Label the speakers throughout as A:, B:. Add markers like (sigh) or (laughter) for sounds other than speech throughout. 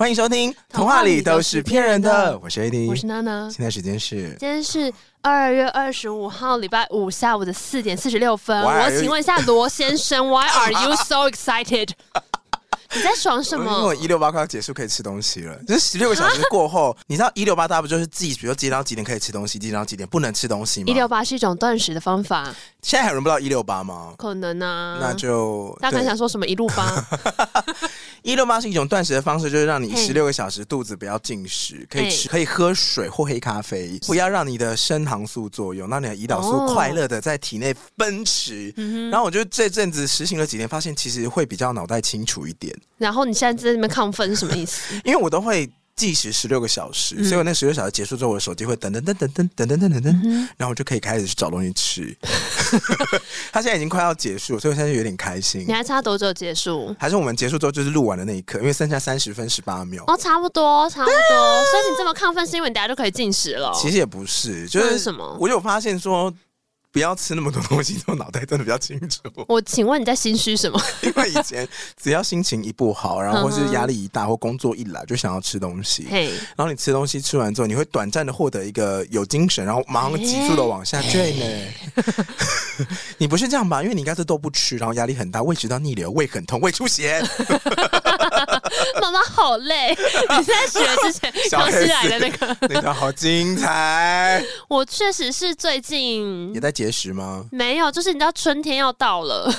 A: 欢迎收听《童话里都是骗人的》，我是 AD，
B: 我是娜娜。
A: 现在时间是，
B: 今天是二月二十五号，礼拜五下午的四点四十六分。我请问一下罗先生，Why are you so excited？你在爽什么？
A: 因为我一六八快要结束，可以吃东西了。就是十六个小时过后，你知道一六八大不就是自己，比如说几点到几点可以吃东西，几点到几点不能吃东西吗？
B: 一六八是一种断食的方法。
A: 现在还轮不到一六八吗？
B: 可能啊。
A: 那就
B: 大家想说什么一路八？(laughs)
A: 一六八是一种断食的方式，就是让你十六个小时肚子不要进食，可以吃，可以喝水或黑咖啡，不要让你的升糖素作用，让你的胰岛素快乐的在体内奔驰。然后我就这阵子实行了几天，发现其实会比较脑袋清楚一点。
B: 然后你现在在那边亢奋是什么意思？(laughs)
A: 因为我都会计时十六个小时，嗯、所以我那十六小时结束之后，我的手机会噔噔噔噔噔噔噔噔噔噔，嗯、然后我就可以开始去找东西吃。(laughs) 他现在已经快要结束，所以我现在就有点开心。
B: 你还差多久结束？
A: 还是我们结束之后就是录完的那一刻？因为剩下三十分十八秒。
B: 哦，差不多，差不多。所以你这么亢奋，是因为你等下就可以进食了？
A: 其实也不是，就是什么？我有发现说。不要吃那么多东西，(laughs) 这种脑袋真的比较清楚。
B: 我请问你在心虚什么？(laughs)
A: 因为以前只要心情一不好，然后或是压力一大，或工作一来，就想要吃东西。嘿，然后你吃东西吃完之后，你会短暂的获得一个有精神，然后马上急速的往下坠呢。(laughs) 你不是这样吧？因为你应该是都不吃，然后压力很大，胃食道逆流，胃很痛，胃出血。
B: 妈妈好累，(laughs) 你在学之前 (laughs) 康熙来的那个，(laughs)
A: 那个好精彩。
B: 我确实是最近
A: 也在节食吗？
B: 没有，就是你知道春天要到了，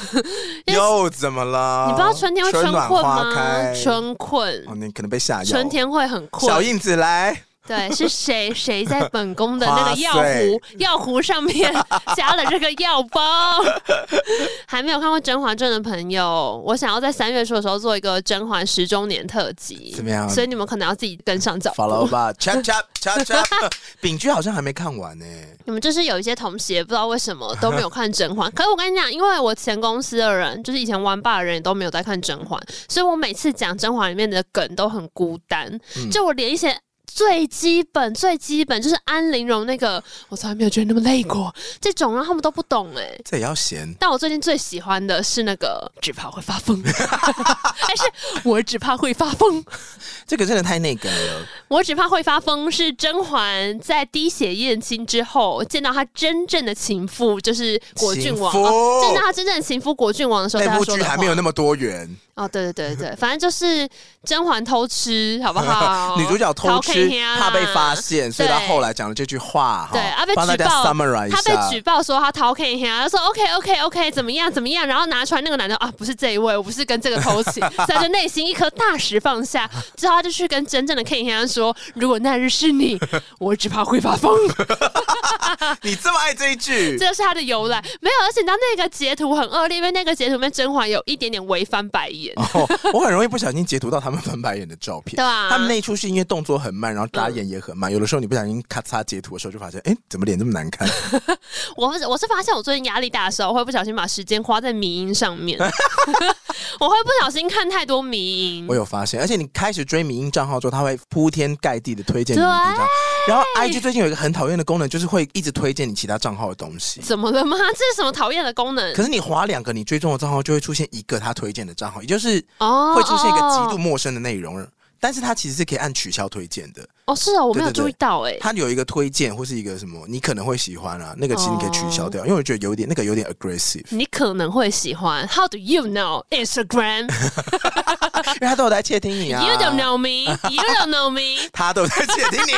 A: 又怎么了？
B: 你不知道春天会春困吗？春困，
A: 哦，你可能被下药。
B: 春天会很困。
A: 小印子来。
B: 对，是谁谁在本宫的那个药壶药壶上面加了这个药包？还没有看过《甄嬛传》的朋友，我想要在三月初的时候做一个《甄嬛》十周年特辑，
A: 怎么样？
B: 所以你们可能要自己跟上脚步。
A: Follow 吧，chap chap chap chap。丙剧 (laughs) 好像还没看完呢。
B: 你们就是有一些同学不知道为什么都没有看《甄嬛》，可是我跟你讲，因为我前公司的人，就是以前玩霸的人也都没有在看《甄嬛》，所以我每次讲《甄嬛》里面的梗都很孤单，嗯、就我连一些。最基本最基本就是安陵容那个，我从来没有觉得那么累过。这种让他们都不懂哎、欸，
A: 这也要闲。
B: 但我最近最喜欢的是那个，只怕会发疯，还 (laughs) 是我只怕会发疯？
A: 这个真的太那个了。
B: 我只怕会发疯是甄嬛在滴血验亲之后见到她真正的情妇，就是果郡王。见到她真正的情夫果郡王的时候，那部剧
A: 还没有那么多元。
B: 哦，对对对对，反正就是甄嬛偷吃，好不好？(laughs)
A: 女主角偷吃，怕被发现，所以她后来讲了这句话。
B: 对，啊，被举报，她被举报说她偷看一下，她说 OK OK OK，怎么样怎么样？然后拿出来那个男的啊，不是这一位，我不是跟这个偷情，(laughs) 在这内心一颗大石放下，之后她就去跟真正的 King 先生说，如果那日是你，我只怕会发疯。(laughs)
A: 你这么爱这一句，
B: 这就是他的由来。没有，而且你知道那个截图很恶劣，因为那个截图里面甄嬛有一点点违翻白眼。
A: 哦，我很容易不小心截图到他们翻白眼的照片。对啊，他们那一出是因为动作很慢，然后眨眼也很慢。嗯、有的时候你不小心咔嚓截图的时候，就发现，哎，怎么脸这么难看？(laughs)
B: 我我是发现我最近压力大的时候，我会不小心把时间花在迷音上面。(laughs) 我会不小心看太多迷因。
A: 我有发现，而且你开始追迷因账号之后，他会铺天盖地的推荐你迷因账号。然后 IG 最近有一个很讨厌的功能，就是会一直推荐你其他账号的东西。
B: 怎么了吗？(laughs) 这是什么讨厌的功能？
A: 可是你划两个你追踪的账号，就会出现一个他推荐的账号，也就是哦，会出现一个极度陌生的内容。但是它其实是可以按取消推荐的
B: 哦，是哦，我没有注意到哎。
A: 它有一个推荐或是一个什么，你可能会喜欢啊，那个其实你可以取消掉，因为我觉得有点那个有点 aggressive。
B: 你可能会喜欢？How do you know Instagram？(laughs)
A: 因为他都有在窃听你啊。
B: You don't know me. You don't know me. (laughs)
A: 他都在窃听你。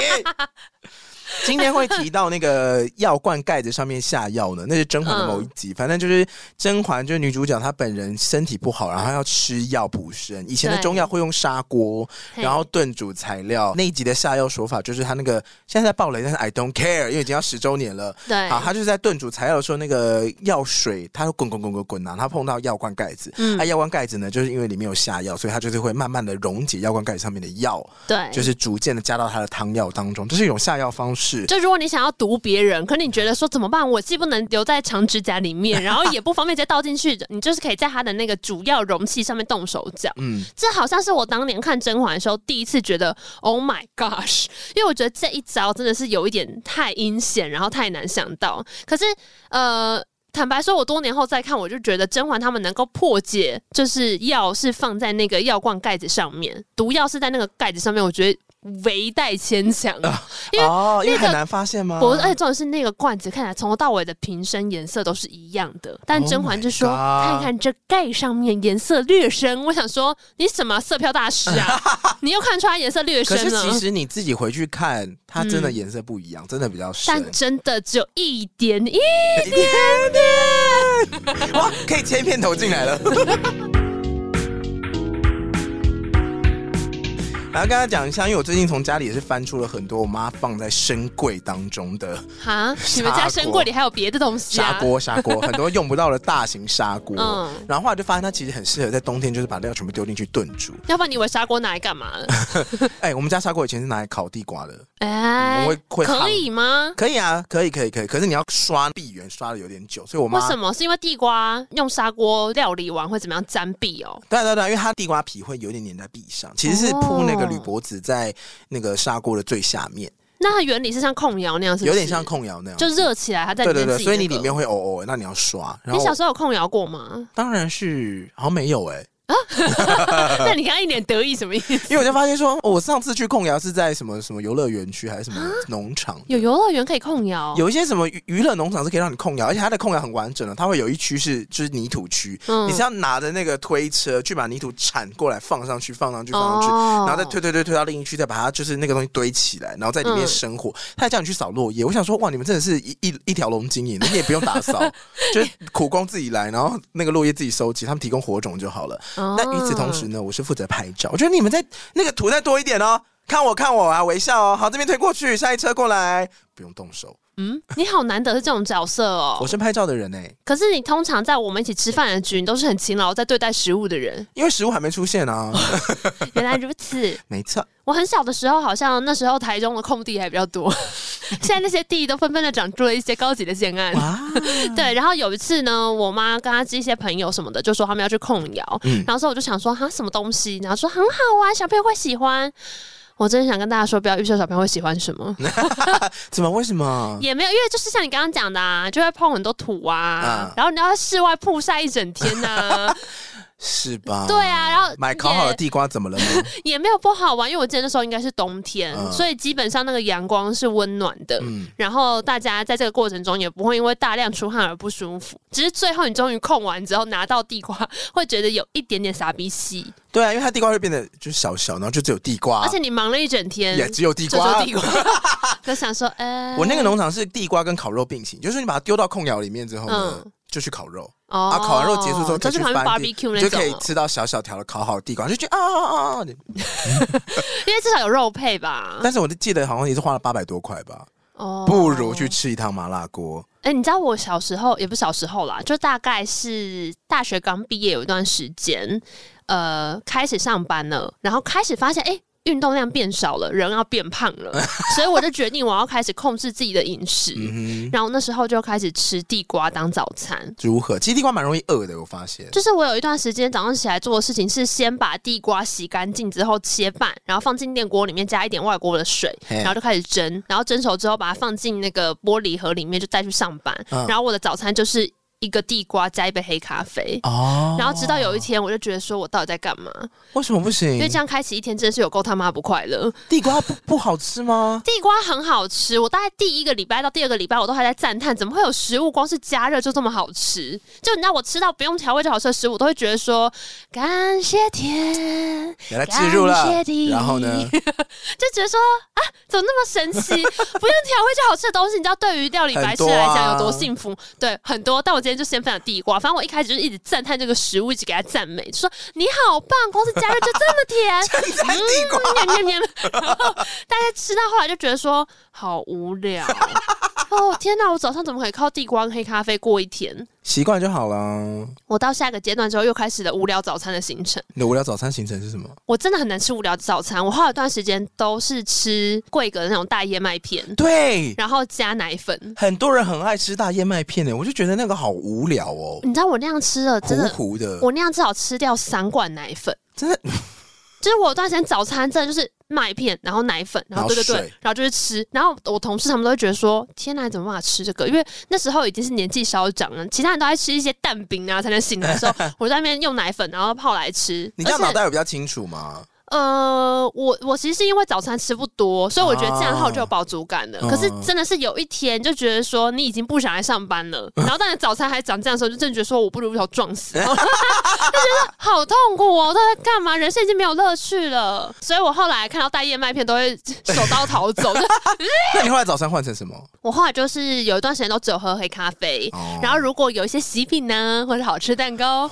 A: (laughs) 今天会提到那个药罐盖子上面下药呢，那是甄嬛的某一集。嗯、反正就是甄嬛，就是女主角，她本人身体不好，然后要吃药补身。以前的中药会用砂锅，然后炖煮材料。那一集的下药手法就是她那个现在在爆雷，但是 I don't care，因为已经要十周年了。对，好，她就是在炖煮材料的时候，那个药水它滚滚滚滚滚啊，她碰到药罐盖子，嗯，那药罐盖子呢，就是因为里面有下药，所以它就是会慢慢的溶解药罐盖子上面的药，对，就是逐渐的加到它的汤药当中，这是一种下药方式。是，
B: 就如果你想要毒别人，可你觉得说怎么办？我既不能留在长指甲里面，(laughs) 然后也不方便再倒进去，你就是可以在它的那个主要容器上面动手脚。嗯，这好像是我当年看甄嬛的时候第一次觉得，Oh my gosh！因为我觉得这一招真的是有一点太阴险，然后太难想到。可是，呃。坦白说，我多年后再看，我就觉得甄嬛他们能够破解，就是药是放在那个药罐盖子上面，毒药是在那个盖子上面，我觉得。唯待牵强，因为、
A: 哦
B: 那个、
A: 因为很难发现吗？
B: 不，而且重点是那个罐子看起来从头到尾的瓶身颜色都是一样的，但甄嬛就说：“
A: Oh、
B: 看看这盖上面颜色略深。”我想说，你什么色票大师啊？(laughs) 你又看出来颜色略深了？
A: 可是其实你自己回去看，它真的颜色不一样，嗯、真的比较深，
B: 但真的只有一点一点点。
A: 哇，可以切片头进来了。(laughs) 然后跟他讲一下，因为我最近从家里也是翻出了很多我妈放在深柜当中的
B: 哈，你们家深柜里还有别的东西啊？
A: 砂锅，砂锅，很多用不到的大型砂锅。嗯，然后后来就发现它其实很适合在冬天，就是把料全部丢进去炖煮。
B: 要不然你以为砂锅拿来干嘛了？(laughs)
A: 哎、欸，我们家砂锅以前是拿来烤地瓜的。
B: 哎、欸，
A: 会会
B: 可以吗？
A: 可以啊，可以，可以，可以。可是你要刷壁缘，刷的有点久，所以我妈
B: 为什么？是因为地瓜用砂锅料理完会怎么样粘壁哦？
A: 对对对，因为它地瓜皮会有点粘在壁上，其实是铺那个铝箔纸在那个砂锅的最下面。哦、
B: 那它原理是像控窑那样是是，有
A: 点像控窑那样，
B: 就热起来它在、
A: 那个、对对对，所以你里面会哦哦，那你要刷。
B: 你小时候有控窑过吗？
A: 当然是，好像没有哎、欸。啊！(laughs)
B: 那你刚刚一脸得意什么意思？
A: 因为我就发现说，我上次去控窑是在什么什么游乐园区还是什么农场？
B: 有游乐园可以控窑，
A: 有一些什么娱乐农场是可以让你控窑，而且它的控窑很完整的，它会有一区是就是泥土区，嗯、你是要拿着那个推车去把泥土铲过来放上去，放上去，放上去，哦、然后再推推推推到另一区，再把它就是那个东西堆起来，然后在里面生火。他还叫你去扫落叶，我想说哇，你们真的是一一一条龙经营，你也不用打扫，(laughs) 就是苦工自己来，然后那个落叶自己收集，他们提供火种就好了。那与此同。时呢，我是负责拍照。我觉得你们在那个图再多一点哦，看我看我啊，微笑哦。好，这边推过去，下一车过来，不用动手。
B: 嗯，你好难得是这种角色哦。
A: 我是拍照的人哎，
B: 可是你通常在我们一起吃饭的局，你都是很勤劳在对待食物的人。
A: 因为食物还没出现啊。(laughs)
B: 原来如此，(laughs)
A: 没错。
B: 我很小的时候，好像那时候台中的空地还比较多，(laughs) 现在那些地都纷纷的长出了一些高级的建案。哇对，然后有一次呢，我妈跟她一些朋友什么的，就说他们要去控窑，嗯、然后说我就想说哈什么东西，然后说很好啊，小朋友会喜欢。我真的想跟大家说，不要预设小朋友会喜欢什么。(laughs)
A: 怎么？为什么？
B: 也没有，因为就是像你刚刚讲的啊，就会碰很多土啊，啊然后你要在室外曝晒一整天呐、啊。(laughs)
A: 是吧？
B: 对啊，然后
A: 买烤好的地瓜怎么了呢？
B: 也 (laughs) 没有不好玩，因为我记得那时候应该是冬天，嗯、所以基本上那个阳光是温暖的。嗯，然后大家在这个过程中也不会因为大量出汗而不舒服。只是最后你终于控完之后拿到地瓜，会觉得有一点点傻逼气。
A: 对啊，因为它地瓜会变得就是小小，然后就只有地瓜，
B: 而且你忙了一整天
A: 也只有地瓜。
B: 地瓜 (laughs) 就想说，呃，
A: 我那个农场是地瓜跟烤肉并行，就是你把它丢到控窑里面之后呢。嗯就去烤肉，哦、啊！烤完肉结束之后，就去翻地，就可以吃到小小条的烤好地瓜，就觉得啊啊啊！啊
B: 因为至少有肉配吧。
A: 但是我就记得好像也是花了八百多块吧。哦，不如去吃一趟麻辣锅。
B: 哎、欸，你知道我小时候也不小时候啦，就大概是大学刚毕业有一段时间，呃，开始上班了，然后开始发现，哎、欸。运动量变少了，人要变胖了，(laughs) 所以我就决定我要开始控制自己的饮食。嗯、然后那时候就开始吃地瓜当早餐。
A: 如何？其实地瓜蛮容易饿的，我发现。
B: 就是我有一段时间早上起来做的事情是先把地瓜洗干净之后切半，然后放进电锅里面加一点外锅的水，然后就开始蒸，然后蒸熟之后把它放进那个玻璃盒里面就带去上班。嗯、然后我的早餐就是。一个地瓜加一杯黑咖啡哦，然后直到有一天，我就觉得说，我到底在干嘛？
A: 为什么不行？
B: 因为这样开启一天真的是有够他妈不快乐。
A: 地瓜不不好吃吗？
B: 地瓜很好吃，我大概第一个礼拜到第二个礼拜，我都还在赞叹，怎么会有食物光是加热就这么好吃？就你知道，我吃到不用调味就好吃的食物，我都会觉得说感谢天，
A: 给它置入了，感谢地，然后呢，(laughs)
B: 就觉得说啊，怎么那么神奇？不用调味就好吃的东西，你知道对于料理白痴来讲有多幸福？啊、对，很多。但我今天就先分享地瓜，反正我一开始就是一直赞叹这个食物，一直给他赞美，就说你好棒，光是加热就这么甜，(laughs) 嗯、(laughs) 大家吃到后来就觉得说好无聊哦，天哪，我早上怎么可以靠地瓜跟黑咖啡过一天？
A: 习惯就好了。
B: 我到下个阶段之后，又开始了无聊早餐的行程。
A: 你的无聊早餐行程是什么？
B: 我真的很难吃无聊早餐。我花了段时间都是吃贵格的那种大燕麦片，
A: 对，
B: 然后加奶粉。
A: 很多人很爱吃大燕麦片的，我就觉得那个好无聊哦。
B: 你知道我那样吃了，真的
A: 糊糊的。
B: 我那样至少吃掉三罐奶粉，
A: 真的。
B: 就是我有段时间早餐真的就是麦片，然后奶粉，然后对对对，然后就是吃，然后我同事他们都会觉得说：天哪，怎么办法吃这个？因为那时候已经是年纪稍长了，其他人都在吃一些蛋饼啊才能醒来的时候，(laughs) 我在那边用奶粉然后泡来吃。
A: 你这样脑袋有比较清楚吗？
B: 呃，我我其实是因为早餐吃不多，所以我觉得这样后就有饱足感了。啊、可是真的是有一天就觉得说你已经不想来上班了，(laughs) 然后当你早餐还长这样的时候，就真的觉得说我不如一头撞死，(laughs) 就觉得好痛苦哦！我都在干嘛？人生已经没有乐趣了。所以我后来看到带燕麦片都会手刀逃走。(laughs)
A: 那你后来早餐换成什么？
B: 我后来就是有一段时间都只有喝黑咖啡，哦、然后如果有一些喜饼呢，或者好吃蛋糕。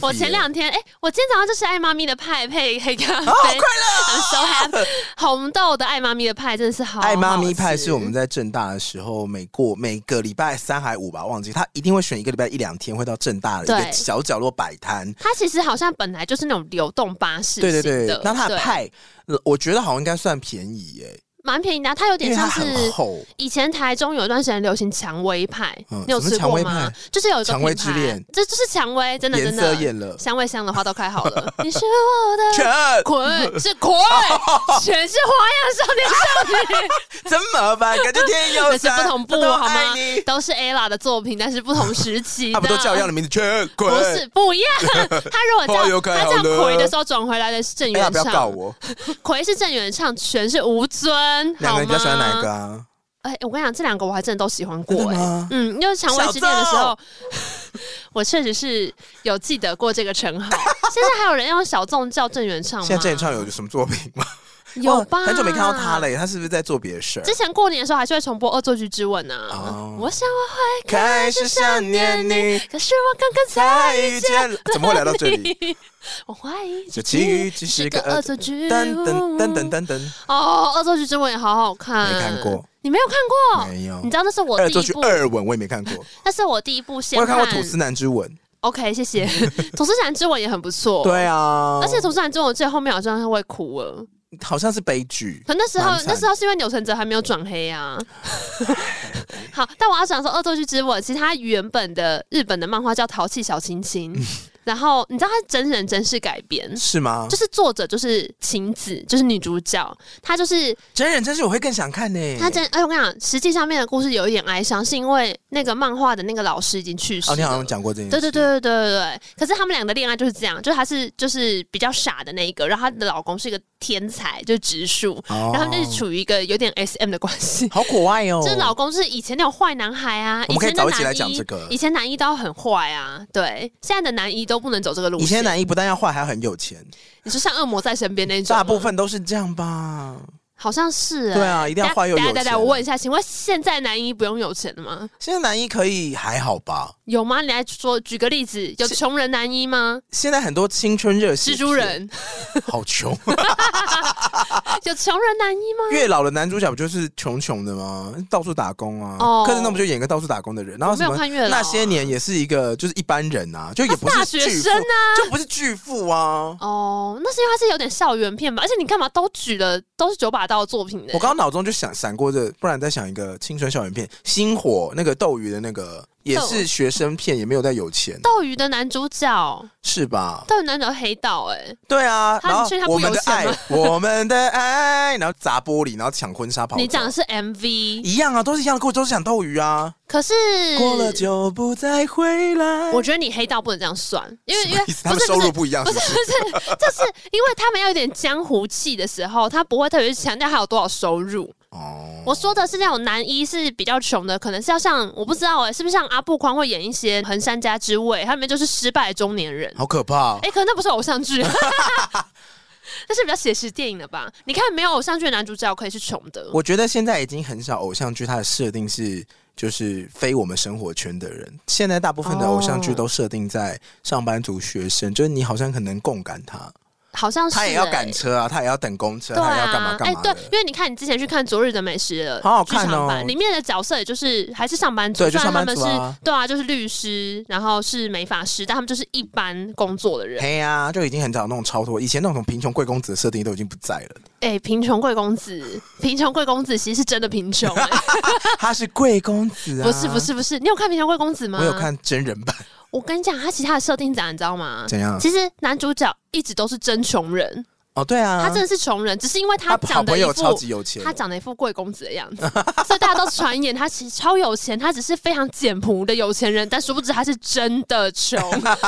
B: 我前两天，哎、欸，我今天早上就是爱妈咪的派配黑咖啡，好快乐，so happy。红豆的爱妈咪的派真的是好，好，爱妈咪
A: 派是我们在正大的时候，每过每个礼拜三还五吧，忘记他一定会选一个礼拜一两天会到正大的一个小角落摆摊。
B: 它其实好像本来就是那种流动巴士，
A: 对对对。那他的派，对我觉得好像应该算便宜耶、欸。
B: 蛮便宜的，它有点像是以前台中有一段时间流行蔷薇派，你有吃过吗？就是有一个
A: 蔷薇之恋，
B: 这就是蔷薇，真的真的，香味香的花都开好了。(laughs) 你是我的葵，是葵，(laughs) 全是花样少年少女，
A: 真麻烦，感觉天有 (laughs)
B: 是不同步好吗？都是 ella 的作品，但是不同时期。
A: 他不都叫一样的名字，全葵，
B: 不是不一样。他如果叫他叫葵的时候转回来的是郑元畅，不要告我。葵是郑元畅，全是吴尊。
A: 两个人比较喜欢哪一个啊？
B: 哎、欸，我跟你讲，这两个我还真的都喜欢过哎、欸。嗯，因为《蔷薇之恋》的时候，(laughs) 我确实是有记得过这个称号。现在还有人用小众叫郑元畅吗？
A: 现在郑元畅有什么作品吗？(laughs)
B: 有吧？
A: 很久没看到他了，他是不是在做别的事？
B: 之前过年的时候还是会重播《恶作剧之吻》呢。我想我会开始想念你，可是我刚刚才遇见了。
A: 怎么会来到这里？(laughs)
B: 我怀疑
A: 这奇遇只是个恶作剧。噔噔噔噔噔噔。
B: 哦，《恶作剧之吻》也好好看。
A: 没看过？
B: 你没有看过？
A: 没有。
B: 你知道那是我第一部
A: 二吻，我也没看过。
B: 那是我第一部先。
A: 我有看过《吐司男之吻》。
B: OK，谢谢。(laughs)《吐司男之吻》也很不错。
A: 对啊。
B: 而且《吐司男之吻》最后面好像他会哭了。
A: 好像是悲剧，
B: 可那时候那时候是因为钮承泽还没有转黑啊。(laughs) 好，但我要讲说《恶作剧之吻》，其实它原本的日本的漫画叫《淘气小亲亲》。然后你知道它是真人真事改编
A: 是吗？
B: 就是作者就是晴子，就是女主角，她就是
A: 真人真事，我会更想看呢、欸。
B: 她真哎，我跟你讲，实际上面的故事有一点哀伤，是因为那个漫画的那个老师已经去世。
A: 哦，你好像讲过这件事。
B: 对对对对对对对。可是他们俩的恋爱就是这样，就是她是就是比较傻的那一个，然后她的老公是一个天才，就是直树，哦、然后就是处于一个有点 SM 的关系。
A: 好可爱哦！
B: 就是老公是以前那种坏男孩啊，
A: 我们可以早一起来讲这个。
B: 以前男一都很坏啊，对，现在的男一都不能走这个路线。
A: 男一不但要坏，还要很有钱。
B: 你说像恶魔在身边那种，
A: 大部分都是这样吧？
B: 好像是、欸。
A: 对啊，一定要坏又有钱。
B: 对对对，我问一下，请问现在男一不用有钱的吗？
A: 现在男一可以还好吧？
B: 有吗？你来说，举个例子，有穷人男一吗？
A: 现在很多青春热血，
B: 蜘蛛人，(laughs)
A: 好穷。(laughs)
B: 有穷人男一吗？
A: 月老的男主角不就是穷穷的吗？到处打工啊。哦。可是那不就演个到处打工的人？然后什么？那些年也是一个就是一般人啊，就也不是大学生啊，就不是巨富啊。
B: 哦，那是因为他是有点校园片吧？而且你干嘛都举的都是九把刀的作品的？
A: 我刚刚脑中就想闪过这，不然再想一个青春校园片，《星火》那个斗鱼的那个。也是学生片，也没有在有钱。斗
B: 鱼的男主角
A: 是吧？
B: 斗鱼男主角黑道，哎，
A: 对啊。
B: 他确实他不有钱吗？(laughs)
A: 我们的爱，然后砸玻璃，然后抢婚纱跑。
B: 你讲的是 MV，
A: 一样啊，都是一样的故事，都是讲斗鱼啊。
B: 可是
A: 过了就不再回来。
B: 我觉得你黑道不能这样算，因为因为
A: 他们收入不一样，
B: 不是不是，(laughs) 就是因为他们要有点江湖气的时候，他不会特别强调他有多少收入。哦，我说的是那种男一是比较穷的，可能是要像我不知道哎、欸，是不是像阿布宽会演一些横山家之味，他里面就是失败的中年人，
A: 好可怕。哎、
B: 欸，可能那不是偶像剧，(laughs) 那是比较写实电影的吧？你看没有偶像剧的男主角可以是穷的，
A: 我觉得现在已经很少偶像剧，它的设定是就是非我们生活圈的人，现在大部分的偶像剧都设定在上班族学生，就是你好像很能共感他。
B: 好像是、欸、
A: 他也要赶车啊，他也要等公车，啊、他也要干嘛干嘛？哎、欸，
B: 对，因为你看，你之前去看《昨日的美食》了，
A: 好好看哦。
B: 里面的角色也就是还是上班族，
A: 对，就上班
B: 族啊。对啊，就是律师，然后是美发师，但他们就是一般工作的人。
A: 对啊，就已经很早那种超脱，以前那种贫穷贵公子的设定都已经不在了。
B: 哎、欸，贫穷贵公子，贫穷贵公子其实是真的贫穷、欸，(laughs)
A: 他是贵公子啊？
B: 不是，不是，不是。你有看《贫穷贵公子》吗？
A: 我有看真人版。
B: 我跟你讲，他其他的设定怎，你知道吗？
A: 怎样？
B: 其实男主角一直都是真穷人。
A: 哦，对啊，
B: 他真的是穷人，只是因为他长得一副
A: 超级有钱，
B: 他长得一副贵公子的样子，所以大家都传言他其实超有钱，他只是非常简朴的有钱人，但殊不知他是真的穷，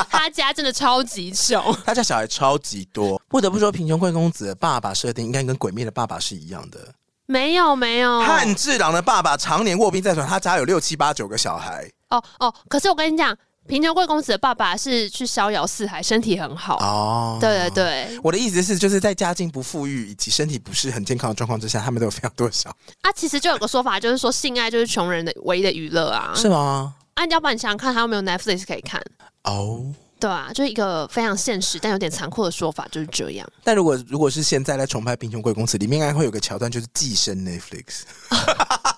B: 他家真的超级穷，(laughs)
A: 他家小孩超级多。不得不说，贫穷贵公子的爸爸设定应该跟鬼灭的爸爸是一样的。
B: 没有没有，
A: 汉志郎的爸爸常年卧病在床，他家有六七八九个小孩。
B: 哦哦，可是我跟你讲。贫穷贵公子的爸爸是去逍遥四海，身体很好哦。对对对，
A: 我的意思是，就是在家境不富裕以及身体不是很健康的状况之下，他们都有非常多的小
B: 啊。其实就有个说法，就是说性爱就是穷人的唯一的娱乐啊。
A: 是吗？
B: 啊，要不然你想想看，他有没有 Netflix 可以看？
A: 哦，
B: 对啊，就是一个非常现实但有点残酷的说法，就是这样。
A: 但如果如果是现在在重拍《贫穷贵公子》，里面应该会有个桥段，就是寄生 Netflix。(laughs)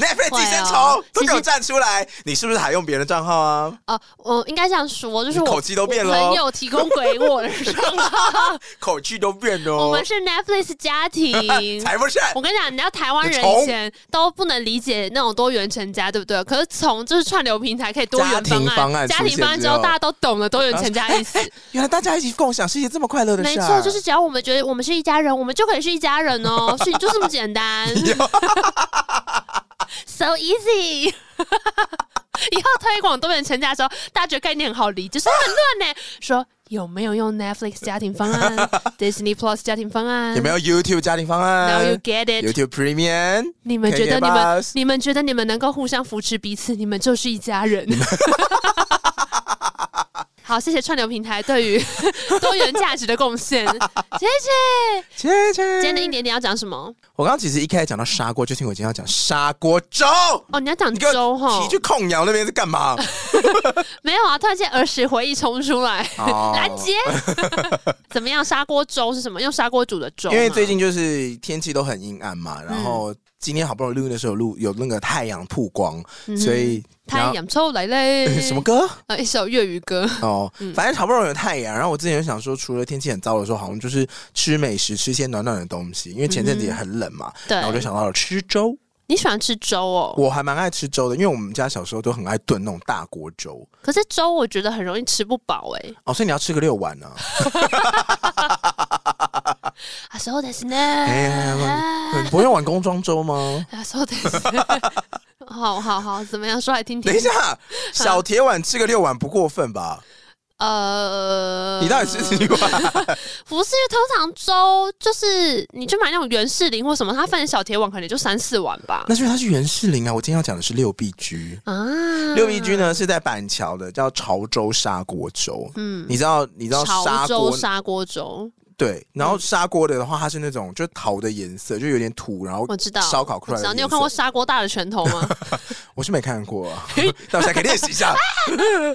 A: Netflix 寄生虫都给我站出来！你是不是还用别人的账号啊？
B: 哦，我应该这样说，就是我
A: 口气都变了。
B: 朋友提供给我的账号，
A: 口气都变了。
B: 我们是 Netflix 家庭，(laughs)
A: 才不是！
B: 我跟你讲，你知道台湾人以前都不能理解那种多元成家，对不对？可是从就是串流平台可以多元方案，家庭方案之后，大家都懂了多元成家意思。(laughs)
A: 原来大家一起共享是一件这么快乐的事。
B: 没错，就是只要我们觉得我们是一家人，我们就可以是一家人哦，(laughs) 事情就这么简单。So easy，(laughs) 以后推广多元成家的时候，大家觉得概念很好理解，就是很乱呢。(laughs) 说有没有用 Netflix 家庭方案，(laughs) Disney Plus 家庭方案，
A: 有没有 YouTube 家庭方案
B: ？Now you get it，YouTube
A: Premium。
B: 你们觉得你们你们觉得你们能够互相扶持彼此，你们就是一家人。好，谢谢串流平台对于 (laughs) 多元价值的贡献，(laughs) 谢谢，
A: 谢谢。
B: 今天的一点点要讲什么？
A: 我刚刚其实一开始讲到砂锅，就听我今天要讲砂锅粥。
B: 哦，你要讲粥哈？
A: 你去控窑那边是干嘛？(laughs)
B: 没有啊，突然间儿时回忆冲出来，拦截。怎么样？砂锅粥是什么？用砂锅煮的粥？
A: 因为最近就是天气都很阴暗嘛，然后今天好不容易录音的时候录有那个太阳曝光，所以。
B: 太阳出来嘞！(laughs)
A: 什么歌？
B: 啊，一首粤语歌。
A: 哦，反正好不容易有太阳，然后我之前就想说，除了天气很糟的时候，好像就是吃美食，吃一些暖暖的东西，因为前阵子也很冷嘛。对。然后我就想到了吃粥。
B: 你喜欢吃粥哦？
A: 我还蛮爱吃粥的，因为我们家小时候都很爱炖那种大锅粥。
B: 可是粥我觉得很容易吃不饱哎。
A: 哦，所以你要吃个六碗呢。
B: 啊，(laughs) (laughs) そうですね。
A: 你不用碗公装粥吗？(laughs)
B: 啊，そうです。好好好，怎么样说来听听？
A: 等一下，小铁碗吃个六碗不过分吧？
B: 呃，
A: 你到底吃几碗？(laughs)
B: 不是，因为通常粥就是你去买那种元士林或什么，它分成小铁碗可能就三四碗吧。
A: 那是因为它是元士林啊。我今天要讲的是六必居啊。六必居呢是在板桥的，叫潮州砂锅粥。嗯，你知道你知道
B: 潮州砂锅粥？
A: 对，然后砂锅的的话，它是那种就陶的颜色，就有点土，然后
B: 我知道
A: 烧烤出来的。
B: 你有看过砂锅大的拳头吗？(laughs)
A: 我是没看过，啊，(laughs) 那我现在可以练习一下。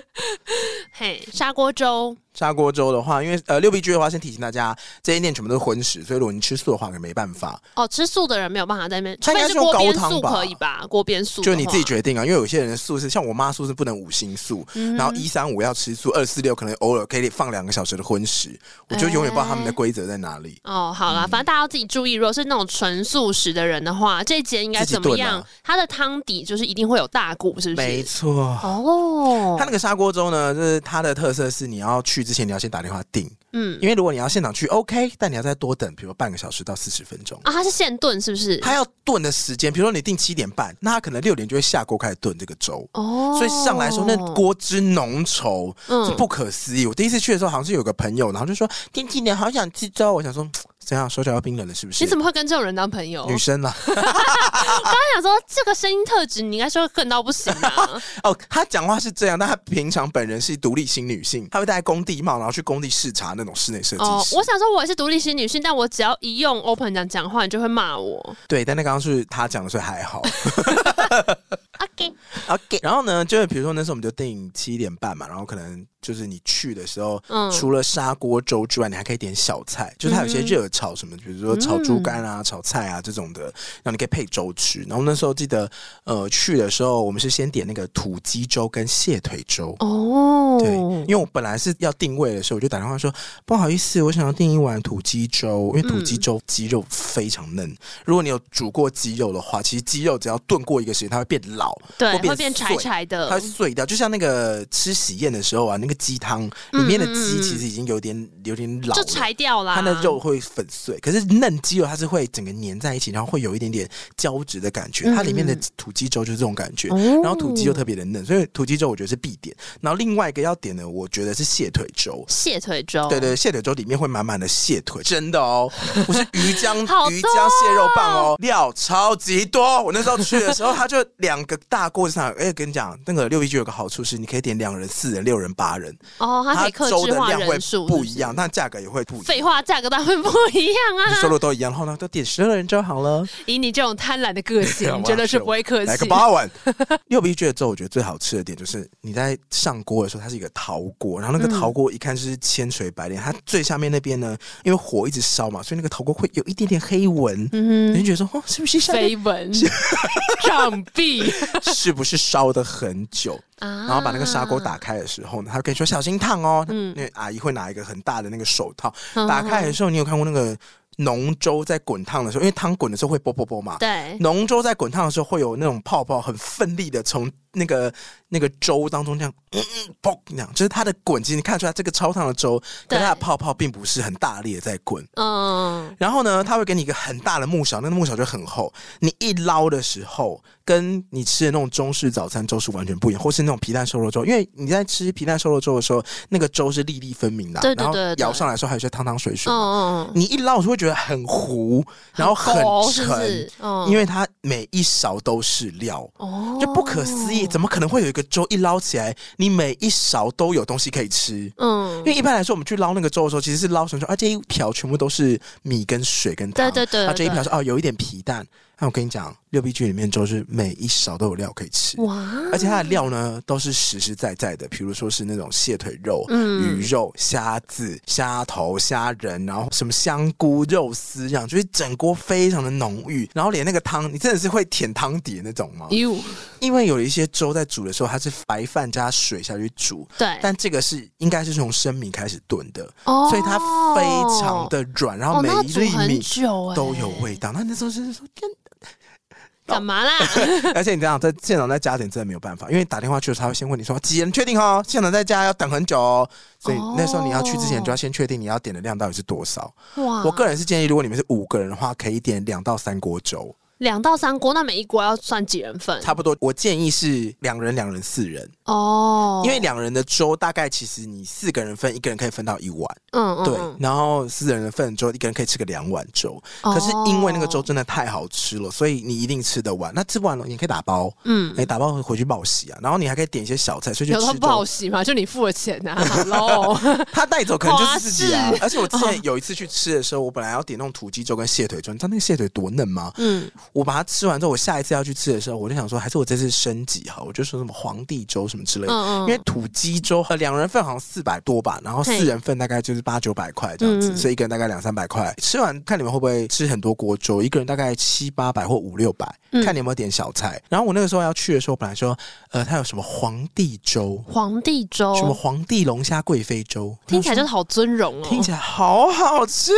A: (laughs)
B: 嘿，砂锅粥。
A: 砂锅粥的话，因为呃六必居的话，先提醒大家，这一店全部都是荤食，所以如果你吃素的话，可能没办法。
B: 哦，吃素的人没有办法在那边，
A: 他应该是用高汤吧？
B: 可以吧？锅边素
A: 就你自己决定啊，因为有些人的素是像我妈素是不能五星素，嗯、然后一三五要吃素，二四六可能偶尔可以放两个小时的荤食，我就永远不知道他们的规则在哪里。
B: 哦，好啦，嗯、反正大家要自己注意，如果是那种纯素食的人的话，这一间应该怎么样？它的汤底就是一定会有大骨，是不是？
A: 没错。
B: 哦，
A: 它那个砂锅粥呢，就是它的特色是你要去之前你要先打电话。定，嗯，因为如果你要现场去，OK，但你要再多等，比如半个小时到四十分钟
B: 啊。它是现炖，是不是？
A: 它要炖的时间，比如说你定七点半，那它可能六点就会下锅开始炖这个粥哦。所以上来说，那锅汁浓稠，是不可思议。嗯、我第一次去的时候，好像是有个朋友，然后就说天气冷，好想吃粥。我想说。怎样？手脚要冰冷了是不是？
B: 你怎么会跟这种人当朋友？
A: 女生啦。(laughs) 我刚
B: 刚想说，这个声音特质，你应该说恨到不行啊。(laughs)
A: 哦，她讲话是这样，但她平常本人是独立型女性，她会戴工地帽，然后去工地视察那种室内设计师。哦，
B: 我想说，我也是独立型女性，但我只要一用 open 讲讲话，你就会骂我。
A: 对，但那刚刚是她讲的，所以还好。(laughs)
B: OK
A: OK。然后呢，就是比如说那时候我们就定七点半嘛，然后可能。就是你去的时候，嗯、除了砂锅粥之外，你还可以点小菜，就是它有些热炒什么，嗯、比如说炒猪肝啊、嗯、炒菜啊这种的，然后你可以配粥吃。然后那时候记得，呃，去的时候我们是先点那个土鸡粥跟蟹腿粥。哦，对，因为我本来是要定位的时候，我就打电话说不好意思，我想要订一碗土鸡粥，因为土鸡粥鸡肉非常嫩。如果你有煮过鸡肉的话，其实鸡肉只要炖过一个时间，它会变老。
B: 对，
A: 会变
B: 会变柴柴的，
A: 它会碎掉。就像那个吃喜宴的时候啊，那个鸡汤里面的鸡其实已经有点、嗯、有点老，
B: 就柴掉了，
A: 它的肉会粉碎。可是嫩鸡肉它是会整个粘在一起，然后会有一点点胶质的感觉。它里面的土鸡粥就是这种感觉，嗯、然后土鸡又特别的嫩，所以土鸡粥我觉得是必点。然后另外一个要点的，我觉得是蟹腿粥。
B: 蟹腿粥，
A: 对对，蟹腿粥里面会满满的蟹腿，真的哦，(laughs) 不是鱼浆鱼浆蟹肉棒哦，料超级多。我那时候去的时候，他就两个大锅子上，哎，跟你讲，那个六一居有个好处是，你可以点两人、四人、六人、八人
B: 哦，它可以客制化人数，
A: 不一样，但价格也会不一样。
B: 废话，价格当然不一样啊，
A: 收入都一样，然后呢，都点十二人就好了。
B: 以你这种贪婪的个性，(laughs) 真的是不会客气。
A: 来个八碗。(laughs) 六必居的粥，我觉得最好吃的点就是你在上锅的时候，它是一个陶锅，然后那个陶锅一看就是千锤百炼，它最下面那边呢，因为火一直烧嘛，所以那个陶锅会有一点点黑纹，嗯，你就觉得说，哦，是不是
B: 飞蚊？上壁 (laughs)
A: 是不是烧的很久？然后把那个砂锅打开的时候呢，他跟你说小心烫哦。嗯，那阿姨会拿一个很大的那个手套，打开的时候，你有看过那个浓粥在滚烫的时候，因为汤滚的时候会啵啵啵嘛。
B: 对，
A: 浓粥在滚烫的时候会有那种泡泡，很奋力的从那个那个粥当中这样，嗯嗯，啵，那样就是它的滚，其实你看出来这个超烫的粥，但它的泡泡并不是很大力的在滚。嗯，然后呢，它会给你一个很大的木勺，那个木勺就很厚，你一捞的时候。跟你吃的那种中式早餐粥是完全不一样，或是那种皮蛋瘦肉粥，因为你在吃皮蛋瘦肉粥的时候，那个粥是粒粒分明的，
B: 对对对，
A: 然后舀上来的时候还有些汤汤水水，嗯嗯，你一捞就会觉得很糊，然后很沉，是是？嗯、因为它每一勺都是料，哦，就不可思议，怎么可能会有一个粥一捞起来，你每一勺都有东西可以吃？嗯，因为一般来说我们去捞那个粥的时候，其实是捞成说啊这一瓢全部都是米跟水跟汤，
B: 对对对，
A: 啊这一瓢是哦有一点皮蛋。那我跟你讲，六必居里面就是每一勺都有料可以吃，哇！而且它的料呢都是实实在在的，比如说是那种蟹腿肉、嗯、鱼肉、虾子、虾头、虾仁，然后什么香菇、肉丝这样，就是整锅非常的浓郁。然后连那个汤，你真的是会舔汤底的那种
B: 吗？
A: 因为有一些粥在煮的时候，它是白饭加水下去煮，
B: 对。
A: 但这个是应该是从生米开始炖的，哦，所以它非常的软，然后每一粒米都有味道。哦、那，那，那时候就是说天。
B: 干嘛啦？(laughs)
A: 而且你这样在现场在加点真的没有办法，因为打电话去的时候他会先问你说几人确定哦，现场在加要等很久哦，所以那时候你要去之前就要先确定你要点的量到底是多少。哇！我个人是建议，如果你们是五个人的话，可以点两到三锅粥。
B: 两到三锅，那每一锅要算几人份？
A: 差不多，我建议是两人、两人、四人哦。因为两人的粥大概其实你四个人分，一个人可以分到一碗，嗯，对。然后四人的份粥，一个人可以吃个两碗粥。可是因为那个粥真的太好吃了，所以你一定吃得完。那吃不完了，你可以打包，嗯，哎，打包回去不好洗啊。然后你还可以点一些小菜，所以就吃
B: 不好洗嘛，就你付了钱呐，(laughs) 喽。(laughs)
A: 他带走可能就是自己啊。而且我之前有一次去吃的时候，我本来要点那种土鸡粥跟蟹腿粥，你知道那个蟹腿多嫩吗？嗯。我把它吃完之后，我下一次要去吃的时候，我就想说，还是我这次升级哈，我就说什么皇帝粥什么之类的，嗯嗯，因为土鸡粥和两人份好像四百多吧，然后四人份大概就是八九百块这样子，嗯、所以一个人大概两三百块。吃完看你们会不会吃很多锅粥，一个人大概七八百或五六百，嗯、看你有没有点小菜。然后我那个时候要去的时候，本来说，呃，他有什么皇帝粥，
B: 皇帝粥，
A: 什么皇帝龙虾贵妃粥，
B: 听起来就是好尊荣哦，
A: 听起来好好吃。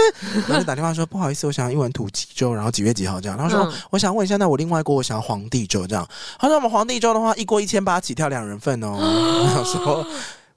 A: 然后就打电话说，不好意思，我想要一碗土鸡粥，然后几月几号这样。然后说，嗯、我想问一下，那我。另外一锅我想要皇帝粥，这样。他说我们皇帝粥的话，一锅一千八起跳两人份哦。(gasps) 我想说，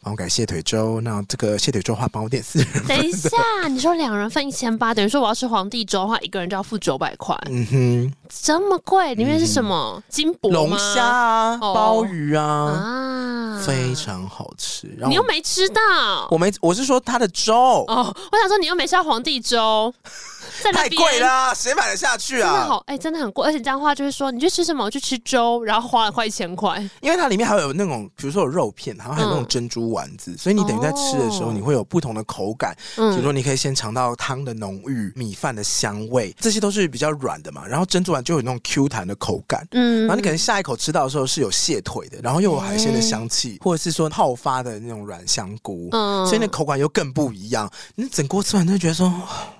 A: 帮我改蟹腿粥，那这个蟹腿粥的话，帮我点四人份。
B: 等一下，你说两人份一千八，等于说我要吃皇帝粥的话，一个人就要付九百块。
A: 嗯哼，
B: 这么贵？里面是什么？嗯、金箔
A: 龙虾啊，鲍鱼啊，啊，非常好吃。
B: 你又没吃到，
A: 我没，我是说它的粥。
B: 哦，我想说你又没吃到皇帝粥。(laughs)
A: 太贵了，谁买得下去啊？
B: 真的好，哎、欸，真的很贵。而且这样的话就是说，你去吃什么？我去吃粥，然后花了快一千块。
A: 因为它里面还有那种，比如说有肉片，然后还有那种珍珠丸子，嗯、所以你等于在吃的时候，你会有不同的口感。嗯，比如说你可以先尝到汤的浓郁、米饭的香味，这些都是比较软的嘛。然后珍珠丸就有那种 Q 弹的口感。嗯，然后你可能下一口吃到的时候是有蟹腿的，然后又有海鲜的香气，欸、或者是说泡发的那种软香菇。嗯，所以那口感又更不一样。你整锅吃完就觉得说，好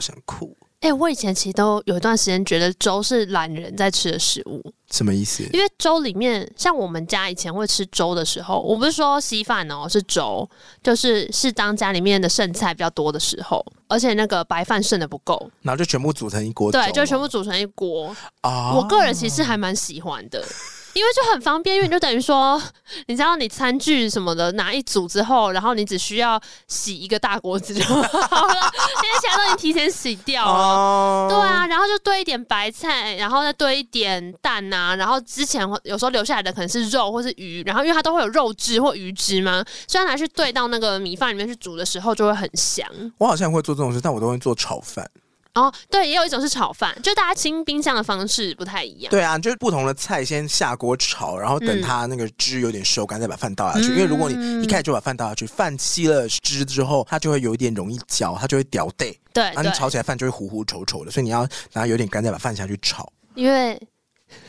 A: 想哭。
B: 哎、欸，我以前其实都有一段时间觉得粥是懒人在吃的食物，
A: 什么意思？
B: 因为粥里面，像我们家以前会吃粥的时候，我不是说稀饭哦，是粥，就是是当家里面的剩菜比较多的时候，而且那个白饭剩的不够，
A: 然后就全部煮成一锅，
B: 对，就全部煮成一锅啊。我个人其实还蛮喜欢的。因为就很方便，因为你就等于说，你知道你餐具什么的拿一组之后，然后你只需要洗一个大锅子就好了，因为其他都已经提前洗掉了。(laughs) 哦、对啊，然后就堆一点白菜，然后再堆一点蛋呐、啊，然后之前有时候留下来的可能是肉或是鱼，然后因为它都会有肉汁或鱼汁嘛，所以拿去兑到那个米饭里面去煮的时候就会很香。
A: 我好像会做这种事，但我都会做炒饭。
B: 哦，对，也有一种是炒饭，就大家清冰箱的方式不太一样。
A: 对啊，就是不同的菜先下锅炒，然后等它那个汁有点收干，再把饭倒下去。嗯、因为如果你一开始就把饭倒下去，饭吸了汁之后，它就会有一点容易焦，它就会掉底。
B: 对，
A: 然后你炒起来饭就会糊糊稠稠的，所以你要拿有点干再把饭下去炒。
B: 因为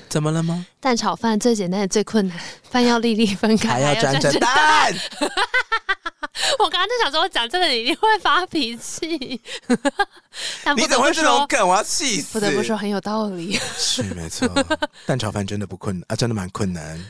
A: 怎么了吗？
B: 蛋炒饭最简单也最困难，饭要粒粒分开，
A: 还要沾着蛋。(laughs) (laughs)
B: 我刚刚就想说，我讲这个你一定会发脾气。(laughs) 但
A: 你怎么会这种梗？我要气死！
B: 不得不说很有道理。(laughs)
A: 是没错，蛋炒饭真的不困难啊，真的蛮困难。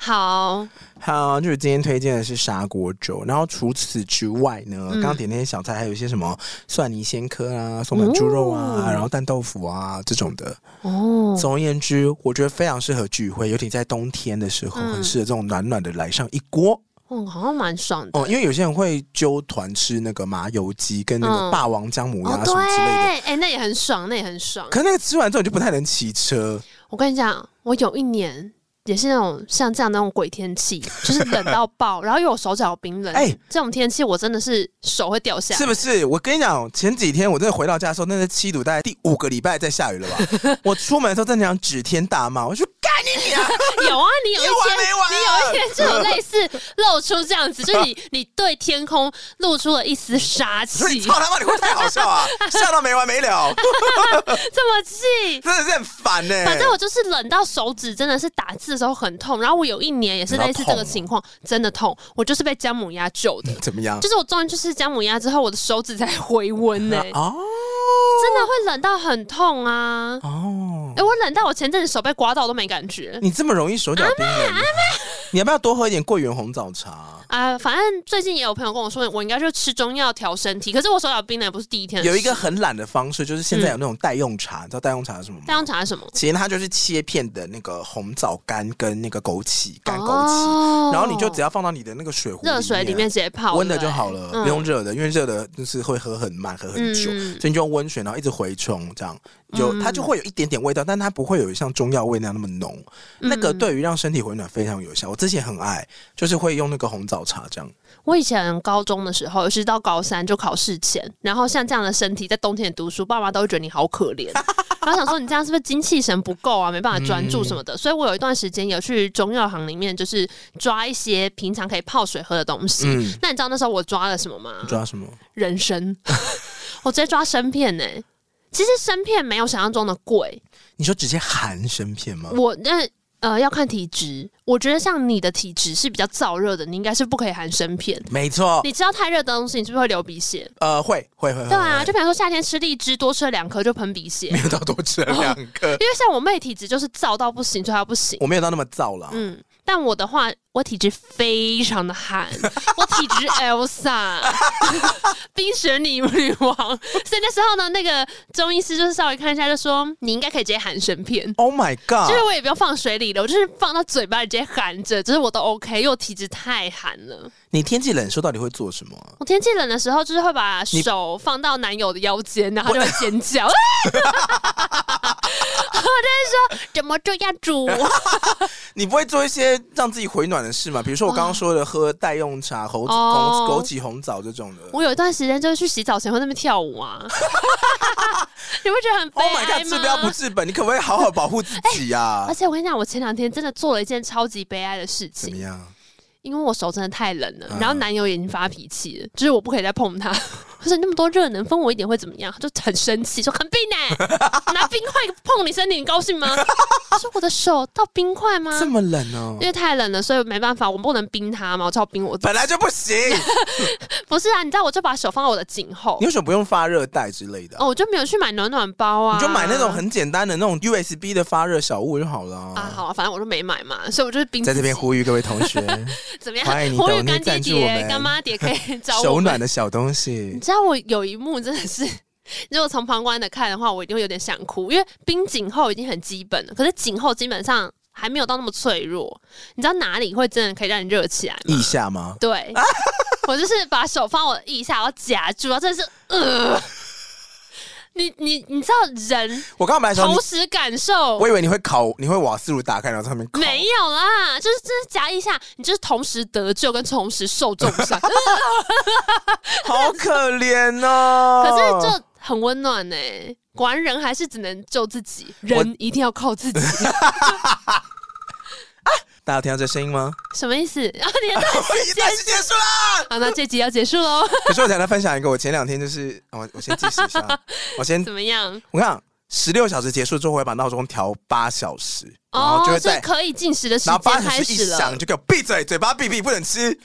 B: 好
A: 好，就是今天推荐的是砂锅粥。然后除此之外呢，刚刚、嗯、点那些小菜，还有一些什么蒜泥鲜科啊、松板猪肉啊，哦、然后蛋豆腐啊这种的。哦，总而言之，我觉得非常适合聚会，尤其在冬天的时候，嗯、很适合这种暖暖的来上一锅。
B: 哦，好像蛮爽的哦，
A: 因为有些人会揪团吃那个麻油鸡跟那个霸王姜母鸭什么之类的，哎、
B: 嗯哦，那也很爽，那也很爽。
A: 可是那个吃完之后你就不太能骑车。
B: 我跟你讲，我有一年。也是那种像这样那种鬼天气，(laughs) 就是冷到爆，然后又有手脚冰冷。哎、欸，这种天气我真的是手会掉下来。
A: 是不是？我跟你讲，前几天我真的回到家的时候，那是七度，大概第五个礼拜在下雨了吧？(laughs) 我出门的时候真的想指天大骂，我说干
B: 有啊，你有一天，你有一天就有类似露出这样子，就是你 (laughs) 你对天空露出了一丝杀气。
A: 操他妈！你会太好笑啊，(laughs) 笑到没完没了。(laughs)
B: 这么气，
A: 真的是很烦呢、欸。
B: 反正我就是冷到手指真的是打字的。时候很痛，然后我有一年也是类似这个情况，真的痛。我就是被姜母鸭救的。
A: 怎么样？
B: 就是我终于就是姜母鸭之后，我的手指才回温呢。哦，真的会冷到很痛啊。哦，哎，我冷到我前阵子手被刮到都没感觉。
A: 你这么容易手脚冰冷？你要不要多喝一点桂圆红枣茶？
B: 啊、呃，反正最近也有朋友跟我说，我应该就吃中药调身体。可是我手脚冰冷也不是第一天。
A: 有一个很懒的方式，就是现在有那种代用茶，嗯、你知道代用茶是什么吗？
B: 代用茶是什么？
A: 其实它就是切片的那个红枣干跟那个枸杞干枸杞，哦、然后你就只要放到你的那个水壶
B: 热水里面直接泡，
A: 温的就好了，嗯、不用热的，因为热的就是会喝很慢，喝很久，嗯、所以你就用温水，然后一直回冲，这样就它就会有一点点味道，但它不会有像中药味那样那么浓。嗯、那个对于让身体回暖非常有效。我之前很爱，就是会用那个红枣茶这样。
B: 我以前高中的时候，尤其是到高三就考试前，然后像这样的身体在冬天读书，爸妈都会觉得你好可怜，(laughs) 然后想说你这样是不是精气神不够啊，没办法专注什么的。嗯、所以我有一段时间有去中药行里面，就是抓一些平常可以泡水喝的东西。嗯、那你知道那时候我抓了什么吗？
A: 抓什么？
B: 人参。(laughs) 我直接抓生片呢、欸。其实生片没有想象中的贵。
A: 你说直接含生片吗？
B: 我那。呃，要看体质。我觉得像你的体质是比较燥热的，你应该是不可以含生片。
A: 没错，
B: 你知道太热的东西，你是不是会流鼻血？
A: 呃，会会会。
B: 对啊，就比方说夏天吃荔枝，多吃了两颗就喷鼻血。
A: 没有到多吃了 (laughs) 两颗，哦，
B: 因为像我妹体质就是燥到不行，所以她不行。
A: 我没有到那么燥了。嗯。
B: 但我的话，我体质非常的寒，(laughs) 我体质 Elsa，(laughs) 冰雪女女王。所以那时候呢，那个中医师就是稍微看一下，就说你应该可以直接含生片。
A: Oh my god！
B: 就是我也不用放水里了，我就是放到嘴巴里直接含着，就是我都 OK，因为我体质太寒了。
A: 你天气冷的时候到底会做什么、啊？
B: 我天气冷的时候就是会把手放到男友的腰间，然后就会尖叫。(laughs) 我就是说怎么这样煮？
A: 你不会做一些让自己回暖的事吗？比如说我刚刚说的喝代用茶、枸枸枸杞红枣这种的。
B: 我有一段时间就是去洗澡前会在那边跳舞啊，(laughs) 你不觉得很悲哀吗？Oh my god！治标不治本，你可不可以好好保护自己啊？而且我跟你讲，我前两天真的做了一件超级悲哀的事情。
A: 怎么样？
B: 因为我手真的太冷了，然后男友已经发脾气了，嗯、就是我不可以再碰他。我说那么多热能分我一点会怎么样？他就很生气，说很冰呢，(laughs) 拿冰块碰你身体，你高兴吗？他说我的手到冰块吗？
A: 这么冷哦，
B: 因为太冷了，所以没办法，我不能冰他嘛，我只好冰我。
A: 本来就不行，(laughs)
B: 不是啊？你知道，我就把手放在我的颈后。
A: 你为什么不用发热带之类的、啊？
B: 哦，我就没有去买暖暖包啊，
A: 你就买那种很简单的那种 USB 的发热小物就好了啊。
B: 啊，好啊，反正我就没买嘛，所以我就是冰。
A: 在这边呼吁各位同学，(laughs)
B: 怎么样？欢迎你抖内赞助我们干妈爹可以找我
A: 手暖的小东西。
B: 你知道我有一幕。真的是，(laughs) 如果从旁观的看的话，我一定会有点想哭，因为冰颈后已经很基本了，可是颈后基本上还没有到那么脆弱。你知道哪里会真的可以让你热起来吗？
A: 腋下吗？
B: 对，(laughs) 我就是把手放我的腋下，然后夹住，然后真的是呃。你你你知道人？
A: 我刚刚本来
B: 同时感受，
A: 我以为你会烤，你会瓦斯炉打开然后在上面烤。
B: 没有啦，就是真的夹一下，你就是同时得救跟同时受重伤，(laughs)
A: 好可怜哦。
B: 可是就很温暖呢。果然人还是只能救自己，人一定要靠自己。(laughs)
A: 大家有听到这声音吗？
B: 什么意思？然 (laughs) 后你的段时
A: 结束了。
B: 好，那这集要结束喽。
A: 可是我想来分享一个，我前两天就是我我先计时一下，(laughs) 我先
B: 怎么样？
A: 我看十六小时结束之后，我会把闹钟调八小时，然后就会在
B: 可以进食的时间开始了。
A: 响就给我闭嘴，嘴巴闭闭，不能吃。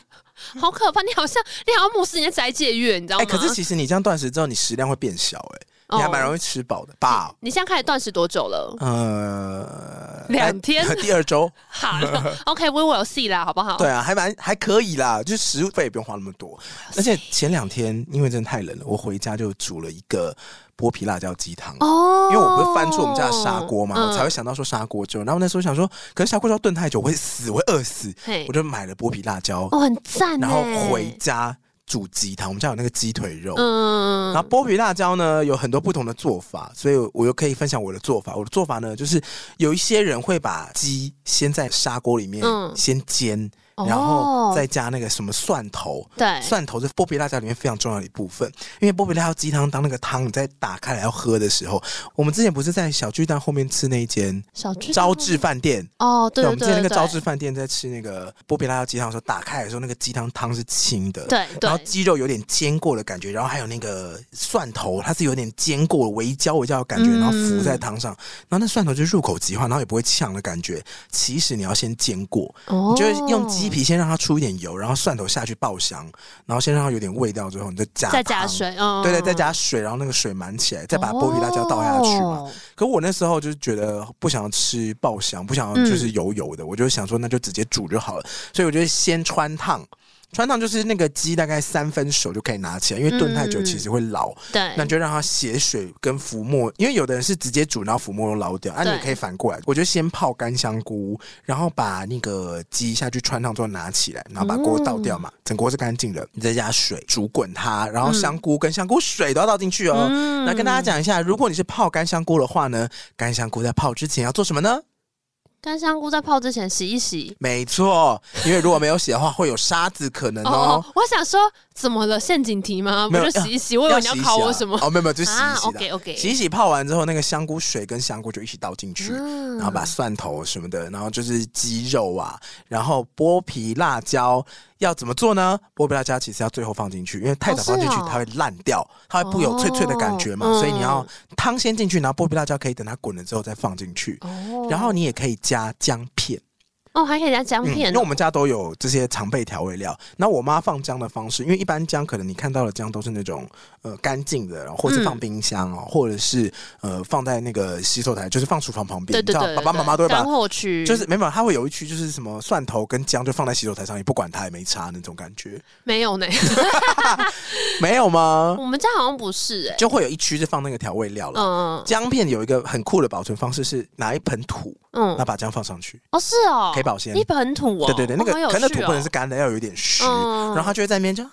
B: 好可怕！你好像你好像牧师，你在斋戒月，你知道吗？
A: 哎，可是其实你这样断食之后，你食量会变小，哎。你还蛮容易吃饱的吧？
B: 你现在开始断食多久了？
A: 呃，
B: 两天。(laughs)
A: 第二周。
B: 好，OK，We will see 啦，好不好？
A: 对啊，还蛮还可以啦，就是食费也不用花那么多。而且前两天因为真的太冷了，我回家就煮了一个剥皮辣椒鸡汤。哦。因为我不是翻出我们家的砂锅嘛，我才会想到说砂锅粥。然后那时候想说，可是砂锅粥炖太久我会死，我会饿死。我就买了剥皮辣椒。
B: 哦，很赞。
A: 然后回家。煮鸡汤，我们家有那个鸡腿肉，嗯，然后剥皮辣椒呢有很多不同的做法，所以我又可以分享我的做法。我的做法呢，就是有一些人会把鸡先在砂锅里面先煎。嗯然后再加那个什么蒜头，
B: 对，
A: 蒜头是波比辣椒里面非常重要的一部分。因为波比辣椒鸡汤当那个汤你在打开来要喝的时候，我们之前不是在小巨蛋后面吃那一间小招致饭店
B: 哦，对，
A: 我们之前那个招致饭店在吃那个波比辣椒鸡汤的时候，打开来的时候那个鸡汤汤是清的，
B: 对，
A: 然后鸡肉有点煎过的感觉，然后还有那个蒜头它是有点煎过微焦微焦的感觉，然后浮在汤上，然后那蒜头就入口即化，然后也不会呛的感觉。其实你要先煎过，你就用鸡。鸡皮先让它出一点油，然后蒜头下去爆香，然后先让它有点味道之后，你就加
B: 再加水，哦、
A: 对对，再加水，然后那个水满起来，再把剥皮辣椒倒下去嘛。哦、可我那时候就是觉得不想要吃爆香，不想要就是油油的，嗯、我就想说那就直接煮就好了，所以我就先穿烫。汆烫就是那个鸡大概三分熟就可以拿起来，因为炖太久其实会老。嗯、对，那就让它血水跟浮沫，因为有的人是直接煮，然后浮沫都捞掉，啊，你可以反过来。对我就先泡干香菇，然后把那个鸡下去穿烫之后拿起来，然后把锅倒掉嘛，嗯、整锅是干净的，你再加水煮滚它，然后香菇跟香菇水都要倒进去哦。嗯、那跟大家讲一下，如果你是泡干香菇的话呢，干香菇在泡之前要做什么呢？
B: 干香菇在泡之前洗一洗，
A: 没错，因为如果没有洗的话，会有沙子可能哦。
B: 我想说，怎么了？陷阱题吗？没有洗一洗，我以为你要考我什么？
A: 哦，没有没有，就洗一洗。
B: OK OK，
A: 洗一洗泡完之后，那个香菇水跟香菇就一起倒进去，然后把蒜头什么的，然后就是鸡肉啊，然后剥皮辣椒要怎么做呢？剥皮辣椒其实要最后放进去，因为太早放进去它会烂掉，它会不有脆脆的感觉嘛，所以你要汤先进去，然后剥皮辣椒可以等它滚了之后再放进去，然后你也可以。加姜片
B: 哦，还可以加姜片，
A: 因为我们家都有这些常备调味料。那我妈放姜的方式，因为一般姜可能你看到的姜都是那种呃干净的，或者是放冰箱哦，或者是呃放在那个洗手台，就是放厨房旁边。
B: 对对对，
A: 爸爸妈妈都会把
B: 干货区，
A: 就是没有，他会有一区就是什么蒜头跟姜就放在洗手台上，也不管它也没差那种感觉。
B: 没有呢，(laughs)
A: 没有吗？
B: 我们家好像不是哎，
A: 就会有一区是放那个调味料了。嗯，姜片有一个很酷的保存方式是拿一盆土。嗯，那把姜放上去。
B: 哦，是哦，
A: 可以保鲜，
B: 一盆土哦，
A: 对对对，那个可能土不能是干的，要有一点湿，然后它就会在那边就，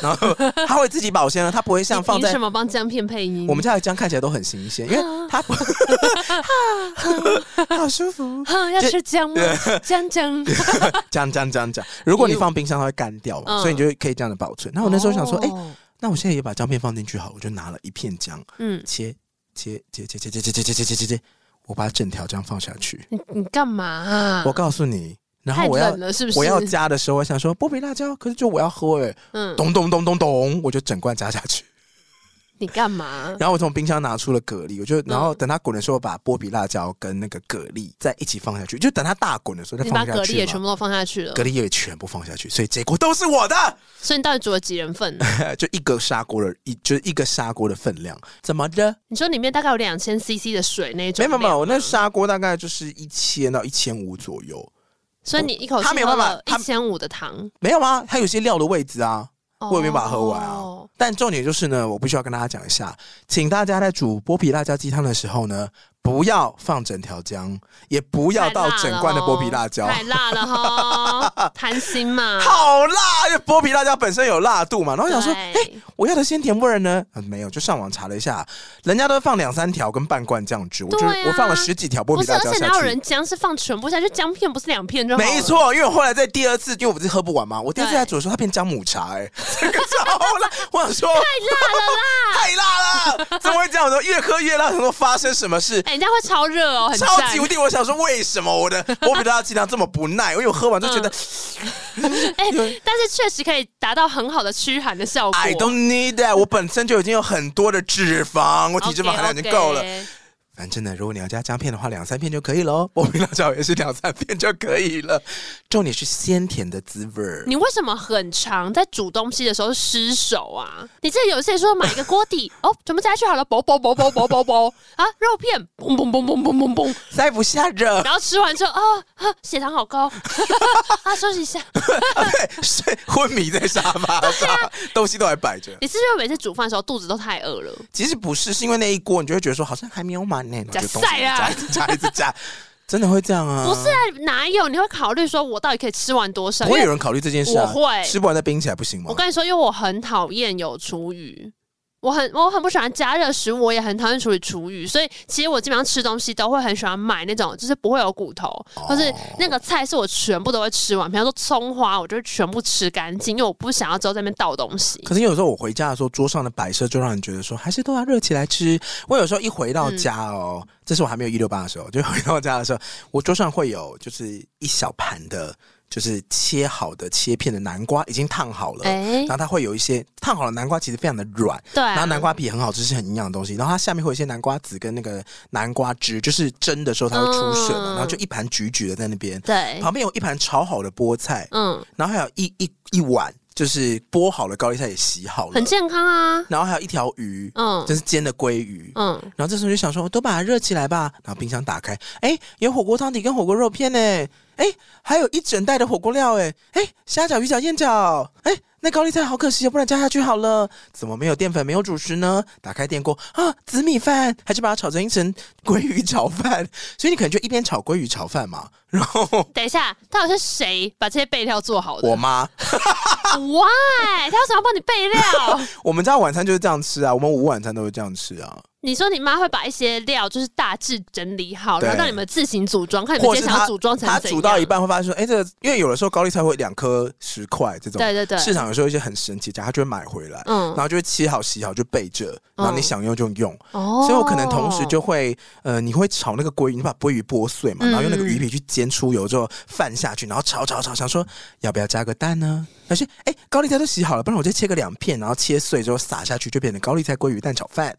A: 然后 (laughs) 它会自己保鲜了，它不会像放在
B: 什么帮姜片配音？
A: 我们家的姜看起来都很新鲜，因为 (laughs) 它好舒服，(laughs)
B: 要吃姜吗？姜姜。
A: 姜姜姜姜，如果你放冰箱，它会干掉嘛，所以你就可以这样的保存。那我那时候想说，哎，那我现在也把姜片放进去好，我就拿了一片姜，嗯，切切切切切切切切切切切切。我把整条这样放下去，
B: 你你干嘛啊？
A: 我告诉你，然后我要
B: 是不是
A: 我要加的时候，我想说剥皮辣椒，可是就我要喝哎，嗯，咚咚咚咚咚，我就整罐加下去。
B: 你干嘛？(laughs)
A: 然后我从冰箱拿出了蛤蜊，我就然后等它滚的时候，把波比辣椒跟那个蛤蜊再一起放下去，就等它大滚的时候再放下去。
B: 你把蛤蜊也全部都放下去了，
A: 蛤蜊也全部放下去，所以这锅都是我的。
B: 所以你到底煮了几人份？(laughs)
A: 就一个砂锅的，一就是一个砂锅的分量。怎么的？
B: 你说里面大概有两千 CC 的水那种？
A: 没有没有，我那砂锅大概就是一千到一千五左右。
B: 所以你一口气喝了一千五的糖？
A: 没有啊？它有些料的位置啊。我也没把它喝完啊，但重点就是呢，我必须要跟大家讲一下，请大家在煮波皮辣椒鸡汤的时候呢，不要放整条姜，也不要倒整罐的剥皮辣椒，
B: 太辣了哈，(laughs) 贪心嘛。
A: 好辣，因为剥皮辣椒本身有辣度嘛。然后想说，哎、欸，我要的鲜甜味儿呢？嗯，没有，就上网查了一下，人家都放两三条跟半罐酱汁，我就我放了十几条剥皮辣椒下去。
B: 而且哪有人姜是放全部下去？姜片不是两片就好？
A: 没错，因为我后来在第二次，因为我不是喝不完嘛，我第二次在煮的时候，它变姜母茶、欸，哎，这个超辣！(laughs) 我想说，
B: 太辣了啦，(laughs)
A: 太辣了，怎么会这样？我说越喝越辣，怎么发生什么事？
B: 人家会超热哦，很
A: 超级无敌！我想说，为什么我的 (laughs) 我比大家剂量这么不耐？因为我喝完就觉得，(laughs)
B: 哎、嗯欸，但是确实可以达到很好的驱寒的效果。
A: I don't need that，我本身就已经有很多的脂肪，我体脂肪含量已经够了。Okay, okay. 反正呢，如果你要加姜片的话，两三片就可以喽。(laughs) 剥皮辣椒也是两三片就可以了。重点是鲜甜的滋味儿。
B: 你为什么很常在煮东西的时候失手啊？你记得有些时候买一个锅底 (laughs) 哦，全部加下去好了，啵啵啵啵啵啵啵啊，肉片嘣嘣嘣嘣嘣嘣嘣，
A: 塞不下热。
B: 然后吃完之后啊啊，血糖好高 (laughs) 啊，休息一下。
A: 啊、对，睡昏迷在沙发上，啊、东西都还摆着。
B: 你是不是每次煮饭的时候肚子都太饿了？
A: 其实不是，是因为那一锅你就会觉得说好像还没有满。
B: 加塞啊！
A: 夹一直加一直加，真的会这样啊？
B: 不是啊，哪有？你会考虑说，我到底可以吃完多少？
A: 不会有人考虑这件事啊？
B: 我会
A: 吃不完再冰起来不行吗？
B: 我跟你说，因为我很讨厌有厨余。我很我很不喜欢加热食物，我也很讨厌处理厨余，所以其实我基本上吃东西都会很喜欢买那种就是不会有骨头，或、哦、是那个菜是我全部都会吃完。比方说葱花，我就会全部吃干净，因为我不想要之后在那边倒东西。
A: 可是有时候我回家的时候，桌上的摆设就让人觉得说，还是都要热起来吃。我有时候一回到家哦，嗯、这是我还没有一六八的时候，就回到家的时候，我桌上会有就是一小盘的。就是切好的切片的南瓜已经烫好了，欸，然后它会有一些烫好的南瓜，其实非常的软，对，然后南瓜皮很好吃，是很营养的东西。然后它下面会有一些南瓜籽跟那个南瓜汁，就是蒸的时候它会出水嘛，嗯，然后就一盘橘橘的在那边，对，旁边有一盘炒好的菠菜，嗯，然后还有一一一碗就是剥好了高丽菜也洗好了，
B: 很健康啊。
A: 然后还有一条鱼，嗯，就是煎的鲑鱼，嗯，然后这时候就想说，都把它热起来吧。然后冰箱打开，哎，有火锅汤底跟火锅肉片呢。哎，还有一整袋的火锅料，哎，哎，虾饺、鱼饺、燕饺，哎，那高丽菜好可惜，不然加下去好了。怎么没有淀粉，没有主食呢？打开电锅啊，紫米饭，还是把它炒成一层鲑鱼炒饭。(laughs) 所以你可能就一边炒鲑鱼炒饭嘛，然后 (laughs)
B: 等一下，到底是谁把这些备料做好的？
A: 我妈。(laughs)
B: Why？他为什么要帮你备料？
A: 我们家晚餐就是这样吃啊，我们午晚餐都是这样吃啊。
B: 你说你妈会把一些料就是大致整理好，然后让你们自行组装，看你们今天想要组装成怎样。
A: 他煮到一半会发现说，哎、欸，这个因为有的时候高丽菜会两颗十块这种，对对对，市场有时候一些很神奇，他就会买回来，嗯，然后就会切好洗好就备着，然后你想用就用。哦、嗯，所以我可能同时就会，呃，你会炒那个鲑鱼，你把鲑鱼剥碎嘛，然后用那个鱼皮去煎出油之后放下去，然后炒炒炒，想说要不要加个蛋呢？但是，哎，高丽菜都洗好了，不然我就切个两片，然后切碎之后撒下去，就变成高丽菜鲑鱼蛋炒饭。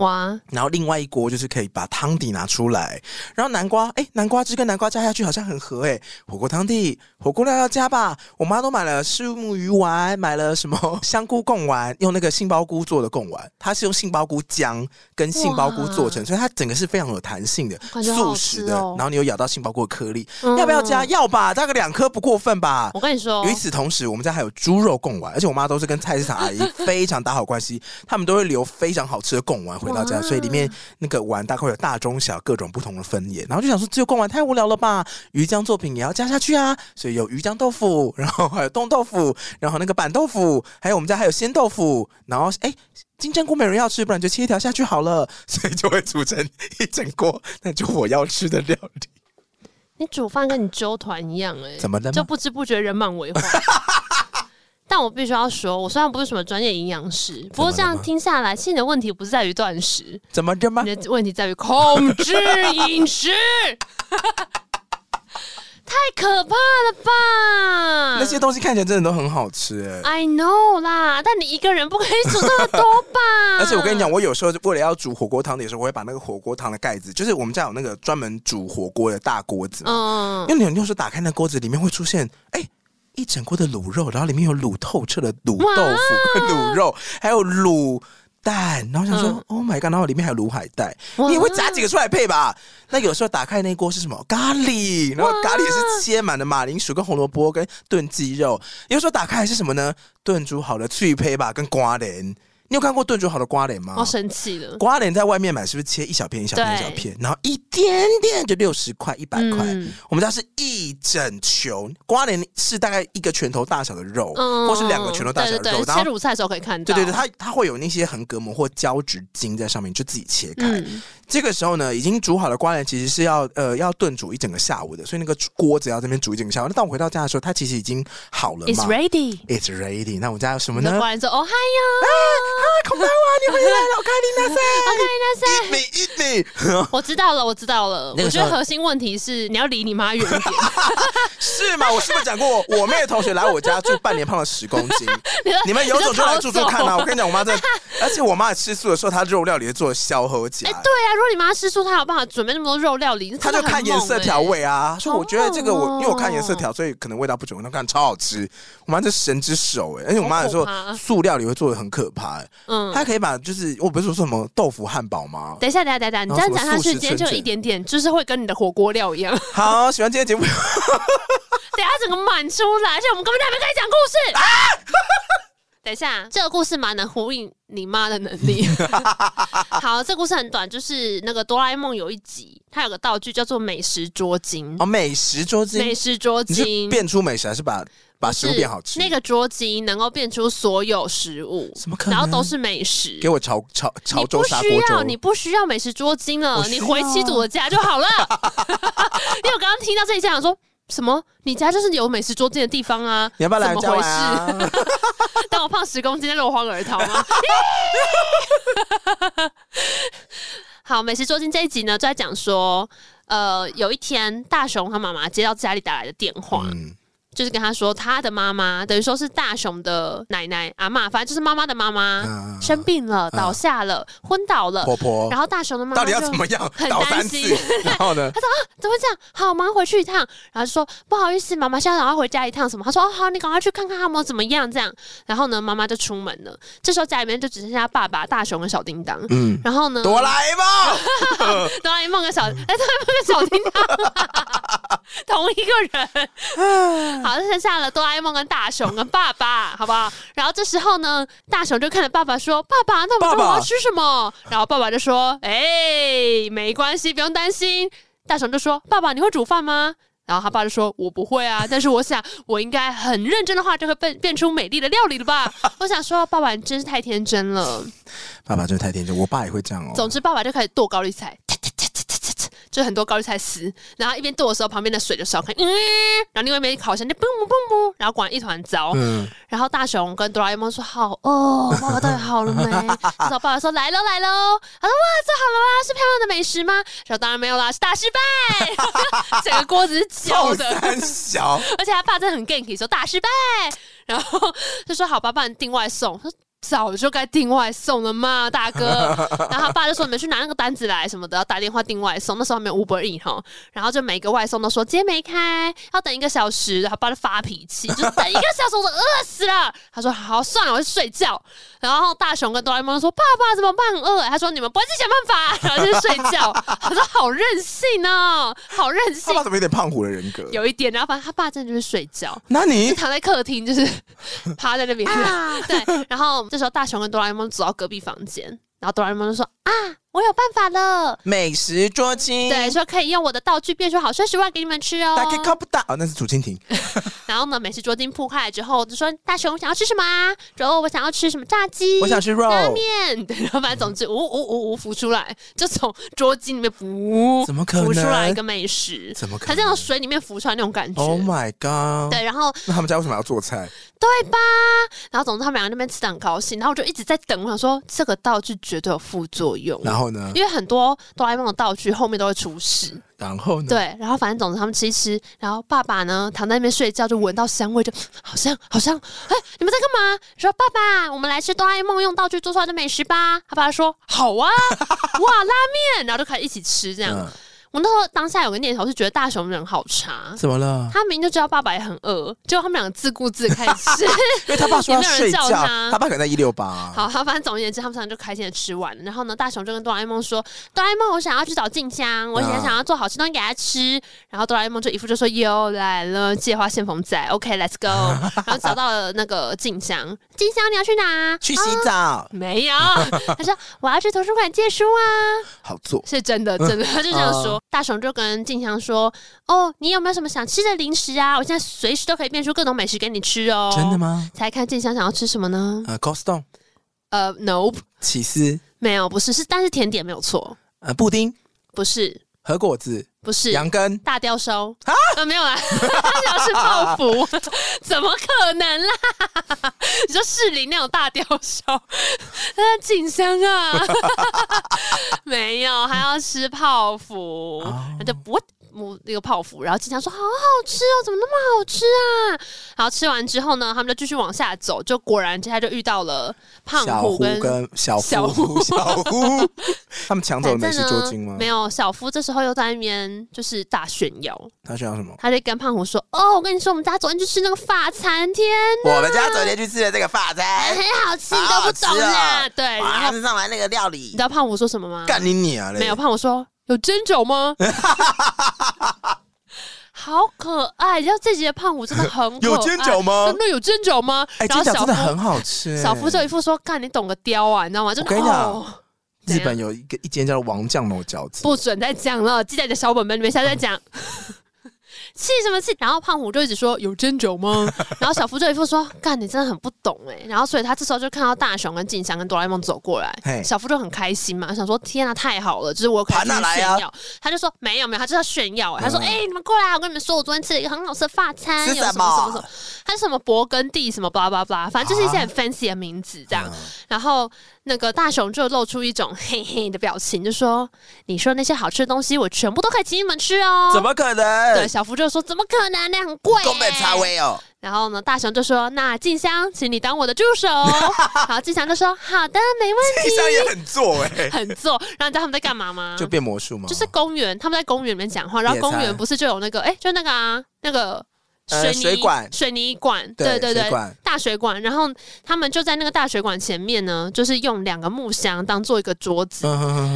A: 哇！然后另外一锅就是可以把汤底拿出来，然后南瓜，哎，南瓜汁跟南瓜加下去好像很合哎。火锅汤底，火锅料要加吧？我妈都买了虱目鱼丸，买了什么香菇贡丸，用那个杏鲍菇做的贡丸，它是用杏鲍菇浆跟杏鲍菇做成，所以它整个是非常有弹性的，素食的。然后你有咬到杏鲍菇的颗粒，嗯、要不要加？要吧，加个两颗不过分吧？
B: 我跟你说，
A: 与此同时，我们家还有猪肉贡丸，而且我妈都是跟菜市场阿姨非常打好关系，他们都会留非常好吃的贡丸回到家，所以里面那个碗大概有大中小各种不同的分野，然后就想说只有贡丸太无聊了吧，鱼浆作品也要加下去啊，所以有鱼浆豆腐，(laughs) 然后还有冻豆腐，然后那个板豆腐，还有我们家还有鲜豆腐，然后哎金针菇没人要吃，不然就切一条下去好了，(laughs) 所以就会煮成一整锅，那就我要吃的料理。
B: 你煮饭跟你揪团一样哎、欸，
A: 怎么的？
B: 就不知不觉人满为患。(laughs) 但我必须要说，我虽然不是什么专业营养师，不过这样听下来，其实你的问题不是在于断食，
A: 怎么着吗？
B: 你的问题在于控制饮食，太可怕了吧？
A: 那些东西看起来真的都很好吃，哎，(laughs)
B: I know 啦，但你一个人不可以煮那么多吧？(laughs)
A: 而且我跟你讲，我有时候为了要煮火锅汤的时候，我会把那个火锅汤的盖子，就是我们家有那个专门煮火锅的大锅子，嗯，因为你有时候打开那锅子，里面会出现，哎。一整锅的卤肉，然后里面有卤透彻的卤豆腐、卤肉，还有卤蛋，然后想说、嗯、，Oh my god！然后里面还有卤海带，你也会夹几个出来配吧？那有时候打开那锅是什么？咖喱，然后咖喱也是切满的马铃薯跟红萝卜跟炖鸡肉。有时候打开还是什么呢？炖煮好的脆胚吧跟瓜莲。你有看过炖煮好的瓜莲吗？
B: 我生气了。
A: 瓜莲在外面买是不是切一小片一小片一小片，然后一点点就六十块一百块？嗯、我们家是一整球瓜莲，是大概一个拳头大小的肉，嗯、或是两个拳头大小的肉。对对对，
B: 切乳菜的时候可以看到。
A: 对对对，它它会有那些横膈膜或胶质筋在上面，就自己切开。嗯、这个时候呢，已经煮好的瓜莲其实是要呃要炖煮一整个下午的，所以那个锅子要这边煮一整个下午。那当我回到家的时候，它其实已经好了嘛。
B: It's ready.
A: It's ready. 那我们家有什么呢？
B: 瓜莲说：“哦嗨哟。”
A: 啊，恐怕哇！你回来了，我看你那谁，
B: 我 (laughs) 看你
A: 一米一米。(laughs)
B: 我知道了，我知道了。我觉得核心问题是你要离你妈远一点，(laughs)
A: 是吗？我是不是讲过，我妹的同学来我家住半年，胖了十公斤？你们有种就来住住看啊！我跟你讲，我妈在，而且我妈吃素的时候，她肉料理做消和钾。哎，
B: 对啊，如果你妈吃素，她有办法准备那么多肉料理，
A: 她就看颜色调味啊。所以我觉得这个我，因为我看颜色调，所以可能味道不准，她看超好吃。我妈这神之手哎，而且我妈有时候素料理会做的很可怕哎。嗯，他可以把就是我不是说什么豆腐汉堡吗？
B: 等一下，等一下，等一下，你这样讲下去，今天就一点点，就是会跟你的火锅料一样。(laughs)
A: 好，喜欢今天节目，
B: 等下整个满出来，而且我们根本还没开始讲故事。啊、等一下，这个故事蛮能呼应你妈的能力。(laughs) 好，这个故事很短，就是那个哆啦 A 梦有一集，它有个道具叫做美食桌巾。
A: 哦，美食桌巾，
B: 美食桌巾，
A: 变出美食还是把？把食物变好吃，
B: 那个桌巾能够变出所有食物，
A: 怎么可能？
B: 然后都是美食。
A: 给我潮潮潮州砂锅粥。
B: 你不需要，你不需要美食桌巾了，你回七组的家就好了。(laughs) 因为我刚刚听到这一下，想说什么？你家就是有美食桌巾的地方啊？
A: 你要不要来
B: 怎么回事？(laughs) 当我胖十公斤，落荒而逃吗？(laughs) 好，美食桌巾这一集呢，就在讲说，呃，有一天大雄他妈妈接到家里打来的电话。嗯就是跟他说，他的妈妈等于说是大雄的奶奶阿妈，反正就是妈妈的妈妈生病了，倒下了，昏倒了。婆婆，然后大雄的妈妈
A: 到底要怎么样？很担心。(laughs) 然后呢？
B: 他说啊，怎么会这样？好，妈回去一趟。然后就说不好意思，妈妈现在赶快回家一趟。什么？他说哦，好，你赶快去看看他们怎么样。这样。然后呢，妈妈就出门了。这时候家里面就只剩下爸爸、大雄跟小叮当。嗯。然后呢？
A: 哆啦 A 梦，(laughs)
B: 哆啦 A 梦跟小哎，哆啦 A 梦跟小叮当，(laughs) 同一个人。好，剩下了哆啦 A 梦跟大雄跟爸爸，(laughs) 好不好？然后这时候呢，大雄就看着爸爸说：“爸爸，那我们中午要吃什么？”爸爸然后爸爸就说：“哎、欸，没关系，不用担心。”大雄就说：“爸爸，你会煮饭吗？”然后他爸就说：“我不会啊，(laughs) 但是我想，我应该很认真的话，就会变变出美丽的料理了吧？” (laughs) 我想说，爸爸你真是太天真了。
A: 爸爸真是太天真，我爸也会这样哦。
B: 总之，爸爸就开始剁高丽菜。就很多高丽菜丝，然后一边剁的时候，旁边的水就烧开，嗯，然后另外一边烤箱就嘣嘣嘣嘣，然后管一团糟。嗯，然后大雄跟哆啦 A 梦说：“好哦，爸爸到底好了没？” (laughs) 然后爸爸说：“来喽，来喽。”他说：“哇，做好了吗？是漂亮的美食吗？”然后：“当然没有啦，是大失败，(laughs) 整个锅子是焦的，
A: 很小，
B: 而且他爸真的很 ganky，说大失败，然后就说：“好吧，帮你订外送。”早就该订外送了嘛，大哥。(laughs) 然后他爸就说：“你们去拿那个单子来什么的，要打电话订外送。”那时候还没有 Uber Eats 哈。然后就每个外送都说今天没开，要等一个小时。然后爸就发脾气，就等一个小时，我都饿死了。(laughs) 他说：“好，算了，我去睡觉。”然后大雄跟哆啦 A 梦说：“爸爸怎么办？很饿。”他说：“你们不会自己想办法。”然后就睡觉。(laughs) 他说：“好任性哦，好任性。”
A: 他爸怎么有点胖虎的人格？
B: 有一点。然后反正他爸真的就是睡觉。
A: 那你
B: 躺在客厅，就是趴在那边。啊、对，然后。这时候，大雄跟哆啦 A 梦走到隔壁房间，然后哆啦 A 梦就说：“啊，我有办法了，
A: 美食桌巾。
B: 对，说可以用我的道具变出好三十万给你们吃哦。”
A: 大家看不到哦，那是竹蜻蜓。(laughs)
B: 然后呢，美食桌巾铺开来之后，就说：“大熊想要吃什么啊？然后我想要吃什么炸鸡？
A: 我想吃肉
B: 拉面。对，(laughs) 然后反正总之，呜呜呜呜浮出来，就从桌巾里面浮，
A: 怎么可能
B: 浮出来一个美食？
A: 怎么可能？
B: 它这样从水里面浮出来那种感觉
A: ？Oh my god！
B: 对，然后
A: 那他们家为什么要做菜？
B: 对吧？然后总之他们两个那边吃的很高兴，然后我就一直在等，我想说这个道具绝对有副作用。
A: 然后呢？
B: 因为很多哆啦 A 梦的道具后面都会出事。
A: 然后呢？
B: 对，然后反正总之他们吃一吃，然后爸爸呢躺在那边睡觉，就闻到香味，就好像好像。哎，你们在干嘛？说爸爸，我们来吃哆啦 A 梦用道具做出来的美食吧。他爸爸说好啊，哇拉面，然后就开始一起吃这样。嗯我那时候当下有个念头是觉得大雄人好差，
A: 怎么了？
B: 他明明就知道爸爸也很饿，结果他们两个自顾自开始吃，(laughs)
A: 因为他爸说要睡觉，
B: 他，
A: 他爸可能在一六八。
B: 好，他反正总而言之，他们三个就开心的吃完了。然后呢，大雄就跟哆啦 A 梦说：“哆啦 A 梦，我想要去找静香，我现在想要做好吃东西给他吃。”然后哆啦 A 梦就一副就说：“又来了，借花献凤仔，OK，Let's go。(laughs) ”然后找到了那个静香，静香你要去哪？
A: 去洗澡？啊、
B: 没有，他说我要去图书馆借书啊。(laughs)
A: 好做，
B: 是真的，真的，他就这样说。大雄就跟静香说：“哦，你有没有什么想吃的零食啊？我现在随时都可以变出各种美食给你吃哦。”
A: 真的吗？
B: 猜看静香想要吃什么呢？
A: 呃，Costco。
B: 呃，Nope。
A: 起司？没
B: 有，不是，是但是甜点没有错。
A: 呃，布丁？
B: 不是。
A: 和果子？
B: 不是。
A: 羊羹？
B: 大雕烧？啊？呃，没有啦，(laughs) 他想要吃泡芙，(laughs) 怎么可能啦？(laughs) 你说士林那种大雕烧？那锦香啊？没有，还要吃泡芙，那就不。摸那个泡芙，然后经常说好好吃哦，怎么那么好吃啊？然后吃完之后呢，他们就继续往下走，就果然接下来就遇到了胖虎跟
A: 小夫，小夫，小夫，他们抢走了美食捉金吗？
B: 没有，小夫这时候又在那边就是大炫耀。
A: 他炫耀什么？
B: 他在跟胖虎说：“哦，我跟你说，我们家昨天去吃那个法餐，天哪，
A: 我们家昨天去吃的这个法餐
B: 很好吃，你都不懂啊。哦”对，然后
A: 上来那个料理，你
B: 知道胖虎说什么吗？
A: 干你你啊！
B: 没有，胖虎说。有针灸吗？(laughs) 好可爱！你知道这集的胖虎真的很 (laughs) 可爱。
A: 有蒸饺吗？
B: 真的有蒸饺吗？
A: 哎、欸，蒸饺真的很好吃。
B: 小夫就一副说：“看你懂个雕啊，你知道吗？”就
A: 我跟你讲，
B: 哦、
A: 日本有一个一间叫王酱楼饺子，
B: 不准再讲了，记在你的小本本里面，下次再讲。(laughs) 气什么气？然后胖虎就一直说有针灸吗？(laughs) 然后小夫就一副说：“干，你真的很不懂哎。”然后所以他这时候就看到大雄跟静香跟哆啦 A 梦走过来，小夫就很开心嘛，想说：“天啊，太好了，就是我可以去炫耀。啊”他就说：“没有没有，他就是要炫耀。”他说：“哎、嗯欸，你们过来，我跟你们说，我昨天吃了一个很好吃的法餐，有什么什么什么，他是什么勃艮第什么巴拉巴拉巴拉，反正就是一些很 fancy 的名字这样。啊”然后。那个大雄就露出一种 (laughs) 嘿嘿的表情，就说：“你说那些好吃的东西，我全部都可以请你们吃哦。”
A: 怎么可能？
B: 对，小福就说：“怎么可能？那很贵。”
A: 根本差位哦。
B: 然后呢，大雄就说：“那静香，请你当我的助手。”好，静香就说：“好的，没问题。”静香
A: 也很做哎、欸，
B: 很做。然后你知道他们在干嘛吗？(laughs)
A: 就变魔术吗？
B: 就是公园，他们在公园里面讲话。然后公园不是就有那个哎，就那个啊，那个。水泥、管，水泥管，对对对，大水管。然后他们就在那个大水管前面呢，就是用两个木箱当做一个桌子，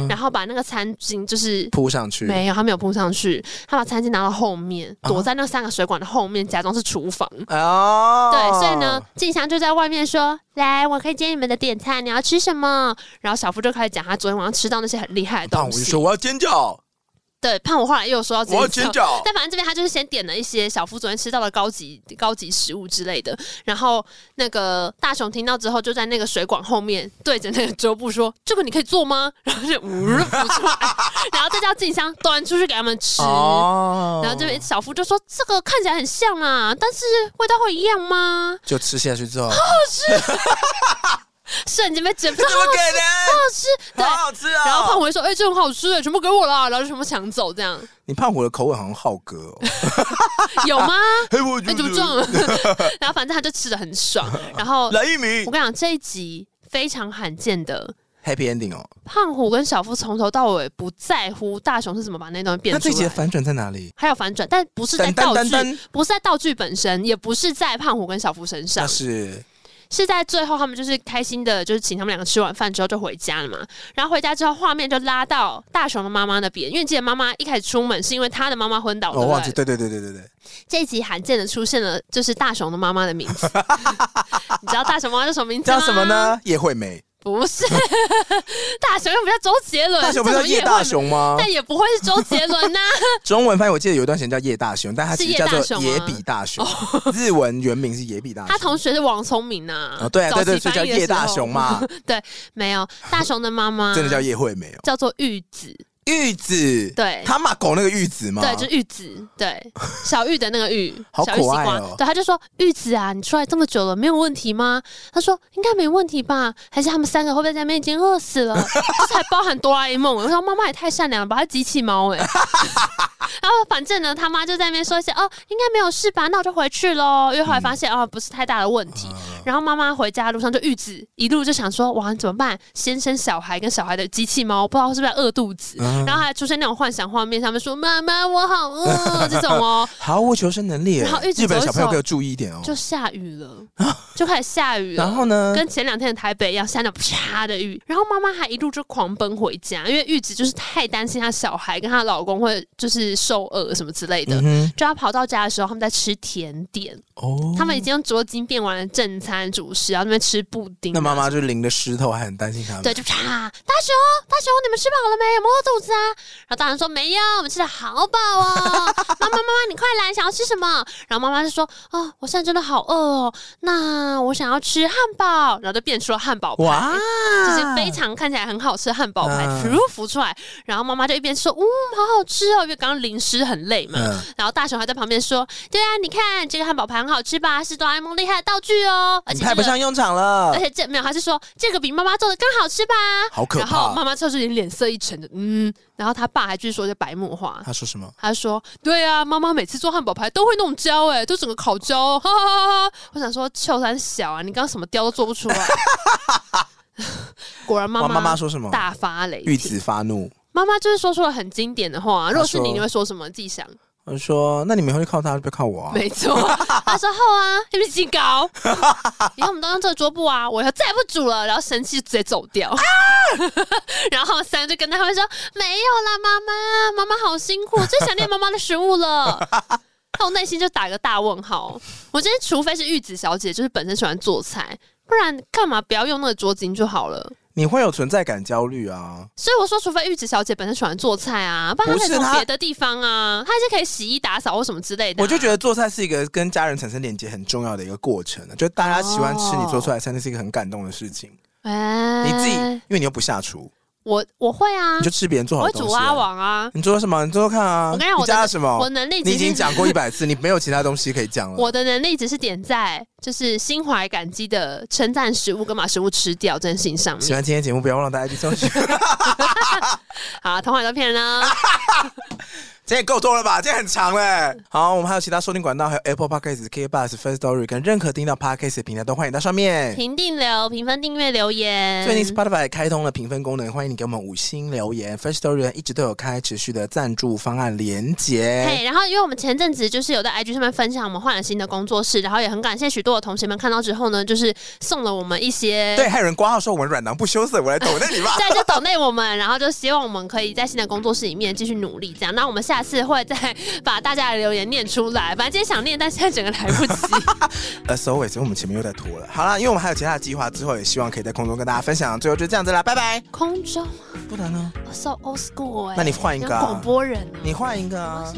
B: 然后把那个餐巾就是
A: 铺上去。
B: 没有，他没有铺上去，他把餐巾拿到后面，躲在那三个水管的后面，假装是厨房。哦，对，所以呢，静香就在外面说：“来，我可以接你们的点餐，你要吃什么？”然后小夫就开始讲他昨天晚上吃到那些很厉害的东西。
A: 我就说我要尖叫。
B: 对，胖虎后来又说要自己但反正这边他就是先点了一些小夫昨天吃到的高级高级食物之类的，然后那个大雄听到之后，就在那个水管后面对着那个桌布说：“这个你可以做吗？” (laughs) 然后就呜浮出来，(laughs) 然后再叫静香端出去给他们吃。哦、然后这边小夫就说：“这个看起来很像啊，但是味道会一样吗？”
A: 就吃下去之后，
B: 好好吃。(laughs) 瞬间被整不，怎么可能？好好吃，对，
A: 好好吃啊！
B: 然后胖虎说：“哎、欸，这很好吃的，全部给我了。”然后就全部抢走，这样。
A: 你胖虎的口味好像浩哥哦，(laughs)
B: 有吗？(laughs) 哎、
A: 欸，
B: 怎么撞了？(laughs) 然后反正他就吃的很爽。然后
A: 来一名，
B: 我跟你讲，这一集非常罕见的
A: happy ending 哦。
B: 胖虎跟小夫从头到尾不在乎大雄是怎么把那东西变出来。
A: 那这集反转在哪里？
B: 还有反转，但不是在道具，不是在道具本身，也不是在胖虎跟小夫身上，
A: 是。
B: 是在最后，他们就是开心的，就是请他们两个吃完饭之后就回家了嘛。然后回家之后，画面就拉到大雄的妈妈那边，因为记得妈妈一开始出门是因为他的妈妈昏倒了。我忘记，
A: 对对对对对对。
B: 这一集罕见的出现了，就是大雄的妈妈的名字。(laughs) 你知道大雄妈妈叫什么名字
A: 吗？叫什么呢？叶惠美。
B: 不是，(laughs) 大雄又不叫周杰伦，
A: 大雄不叫叶大雄吗？
B: 但也不会是周杰伦呐、啊。(laughs)
A: 中文翻译我记得有一段时间叫叶大雄，但他其实叫做野比大雄。日文原名是野比大雄。
B: 他同学是王聪明呐、啊。
A: 哦，对啊，对对，所以叫叶大雄嘛。(laughs)
B: 对，没有大雄的妈妈
A: 真的叫叶惠美哦，
B: 叫做玉子。
A: 玉子，
B: 对，
A: 他骂狗那个玉子吗？
B: 对，就是玉子，对，(laughs) 小玉的那个玉，
A: 好可爱哦。
B: 对，他就说玉子啊，你出来这么久了，没有问题吗？他说应该没问题吧？还是他们三个会不会在那边已经饿死了？(laughs) 这才包含哆啦 A 梦。我说妈妈也太善良了，把他机器猫哎。(laughs) 然后反正呢，他妈就在那边说一些哦，应该没有事吧？那我就回去喽。因为后来发现哦，不是太大的问题。然后妈妈回家的路上就玉子一路就想说，哇，怎么办？先生小孩跟小孩的机器猫，不知道是不是饿肚子，嗯、然后还出现那种幻想画面，他们说妈妈我好饿。这种哦，
A: 毫无求生能力。然后玉子日本小朋友可要注意一点哦，
B: 就下雨了，就开始下雨了。
A: 然后呢，
B: 跟前两天的台北一样，下那种啪的雨。然后妈妈还一路就狂奔回家，因为玉子就是太担心她小孩跟她老公会就是受饿什么之类的，嗯、就要跑到家的时候，他们在吃甜点。哦，他们已经用桌巾变完了正餐主食，然后那边吃布丁。
A: 那妈妈就淋着石头，还很担心他们。
B: 对，就啪，大熊，大熊，你们吃饱了没？有没有肚子啊？然后大人说没有，我们吃的好饱哦。(laughs) 妈妈，妈妈，你快来，想要吃什么？然后妈妈就说，哦，我现在真的好饿哦，那我想要吃汉堡。然后就变出了汉堡排，哇就是非常看起来很好吃的汉堡排，浮浮出来。然后妈妈就一边说，嗯，好好吃哦，因为刚刚淋湿很累嘛。嗯、然后大熊还在旁边说，对啊，你看这个汉堡排很好吃吧？是哆啦 A 梦厉害的道具哦，而
A: 派不上用场了。
B: 而且这没有，还是说这个比妈妈做的更好吃吧？
A: 好可怕！
B: 然后妈妈就是脸色一沉的，嗯。然后他爸还继续说这白目话，
A: 他说什么？
B: 他说，对啊，妈妈每次做汉堡排都会弄焦，哎，都整个烤焦，哈哈哈哈！我想说，臭三小啊，你刚刚什么雕都做不出来。(laughs) 果然妈妈
A: 妈妈说什么？
B: 大发雷霆，
A: 玉子发怒。
B: 妈妈就是说出了很经典的话。如果是你，你会说什么？自己想。
A: 我说：“那你们以后就靠他，不要靠我啊。(laughs) ”
B: 没错，他说：“好啊，你们警告，(laughs) 以后我们都用这个桌布啊，我以后再也不煮了。”然后生气就直接走掉。啊、(laughs) 然后三就跟他会说：“没有啦，妈妈，妈妈好辛苦，最想念妈妈的食物了。”那我内心就打个大问号。我今天，除非是玉子小姐，就是本身喜欢做菜，不然干嘛不要用那个桌巾就好了。
A: 你会有存在感焦虑啊，
B: 所以我说，除非玉子小姐本身喜欢做菜啊，不然她可以从别的地方啊，她还是可以洗衣打扫或什么之类的、啊。
A: 我就觉得做菜是一个跟家人产生连接很重要的一个过程，就大家喜欢吃你做出来的菜，那是一个很感动的事情。你自己，因为你又不下厨。
B: 我我会啊，
A: 你就吃别人做好。
B: 我会煮蛙王啊，
A: 你做什么？你做做看啊。
B: 我跟你讲，
A: 我加了什么？
B: 我能力，
A: 你已经讲过一百次，(laughs) 你没有其他东西可以讲了。
B: 我的能力只是点在就是心怀感激的称赞食物，跟把食物吃掉这件事情上面。
A: 喜欢今天节目，不要忘了大家去收听。(laughs)
B: 好，童话都骗人呢。(laughs)
A: 这也够多了吧？这也很长嘞。好，我们还有其他收听管道，还有 Apple Podcasts、K b u s、First Story 跟任何听到 Podcast 的平台都欢迎到上面
B: 评定留、评分、订阅、留言。
A: 最近 Spotify 开通了评分功能，欢迎你给我们五星留言。First Story 一直都有开持续的赞助方案连接。
B: 嘿，然后因为我们前阵子就是有在 IG 上面分享，我们换了新的工作室，然后也很感谢许多的同学们看到之后呢，就是送了我们一些。
A: 对，还有人挂号说我们软囊不羞涩，我来抖内你吧。
B: 对，就抖内我们，然后就希望我们可以在新的工作室里面继续努力，这样。那我们下次会再。把大家的留言念出来，反正今天想念，但现在整个来不及。
A: 呃，so wait，我们前面又在拖了。好了，因为我们还有其他的计划，之后也希望可以在空中跟大家分享。最后就这样子啦，拜拜。
B: 空中
A: 不能呢
B: ？So old school 哎、欸。
A: 那你换一个广、
B: 啊、播人、啊，
A: 你换一个啊。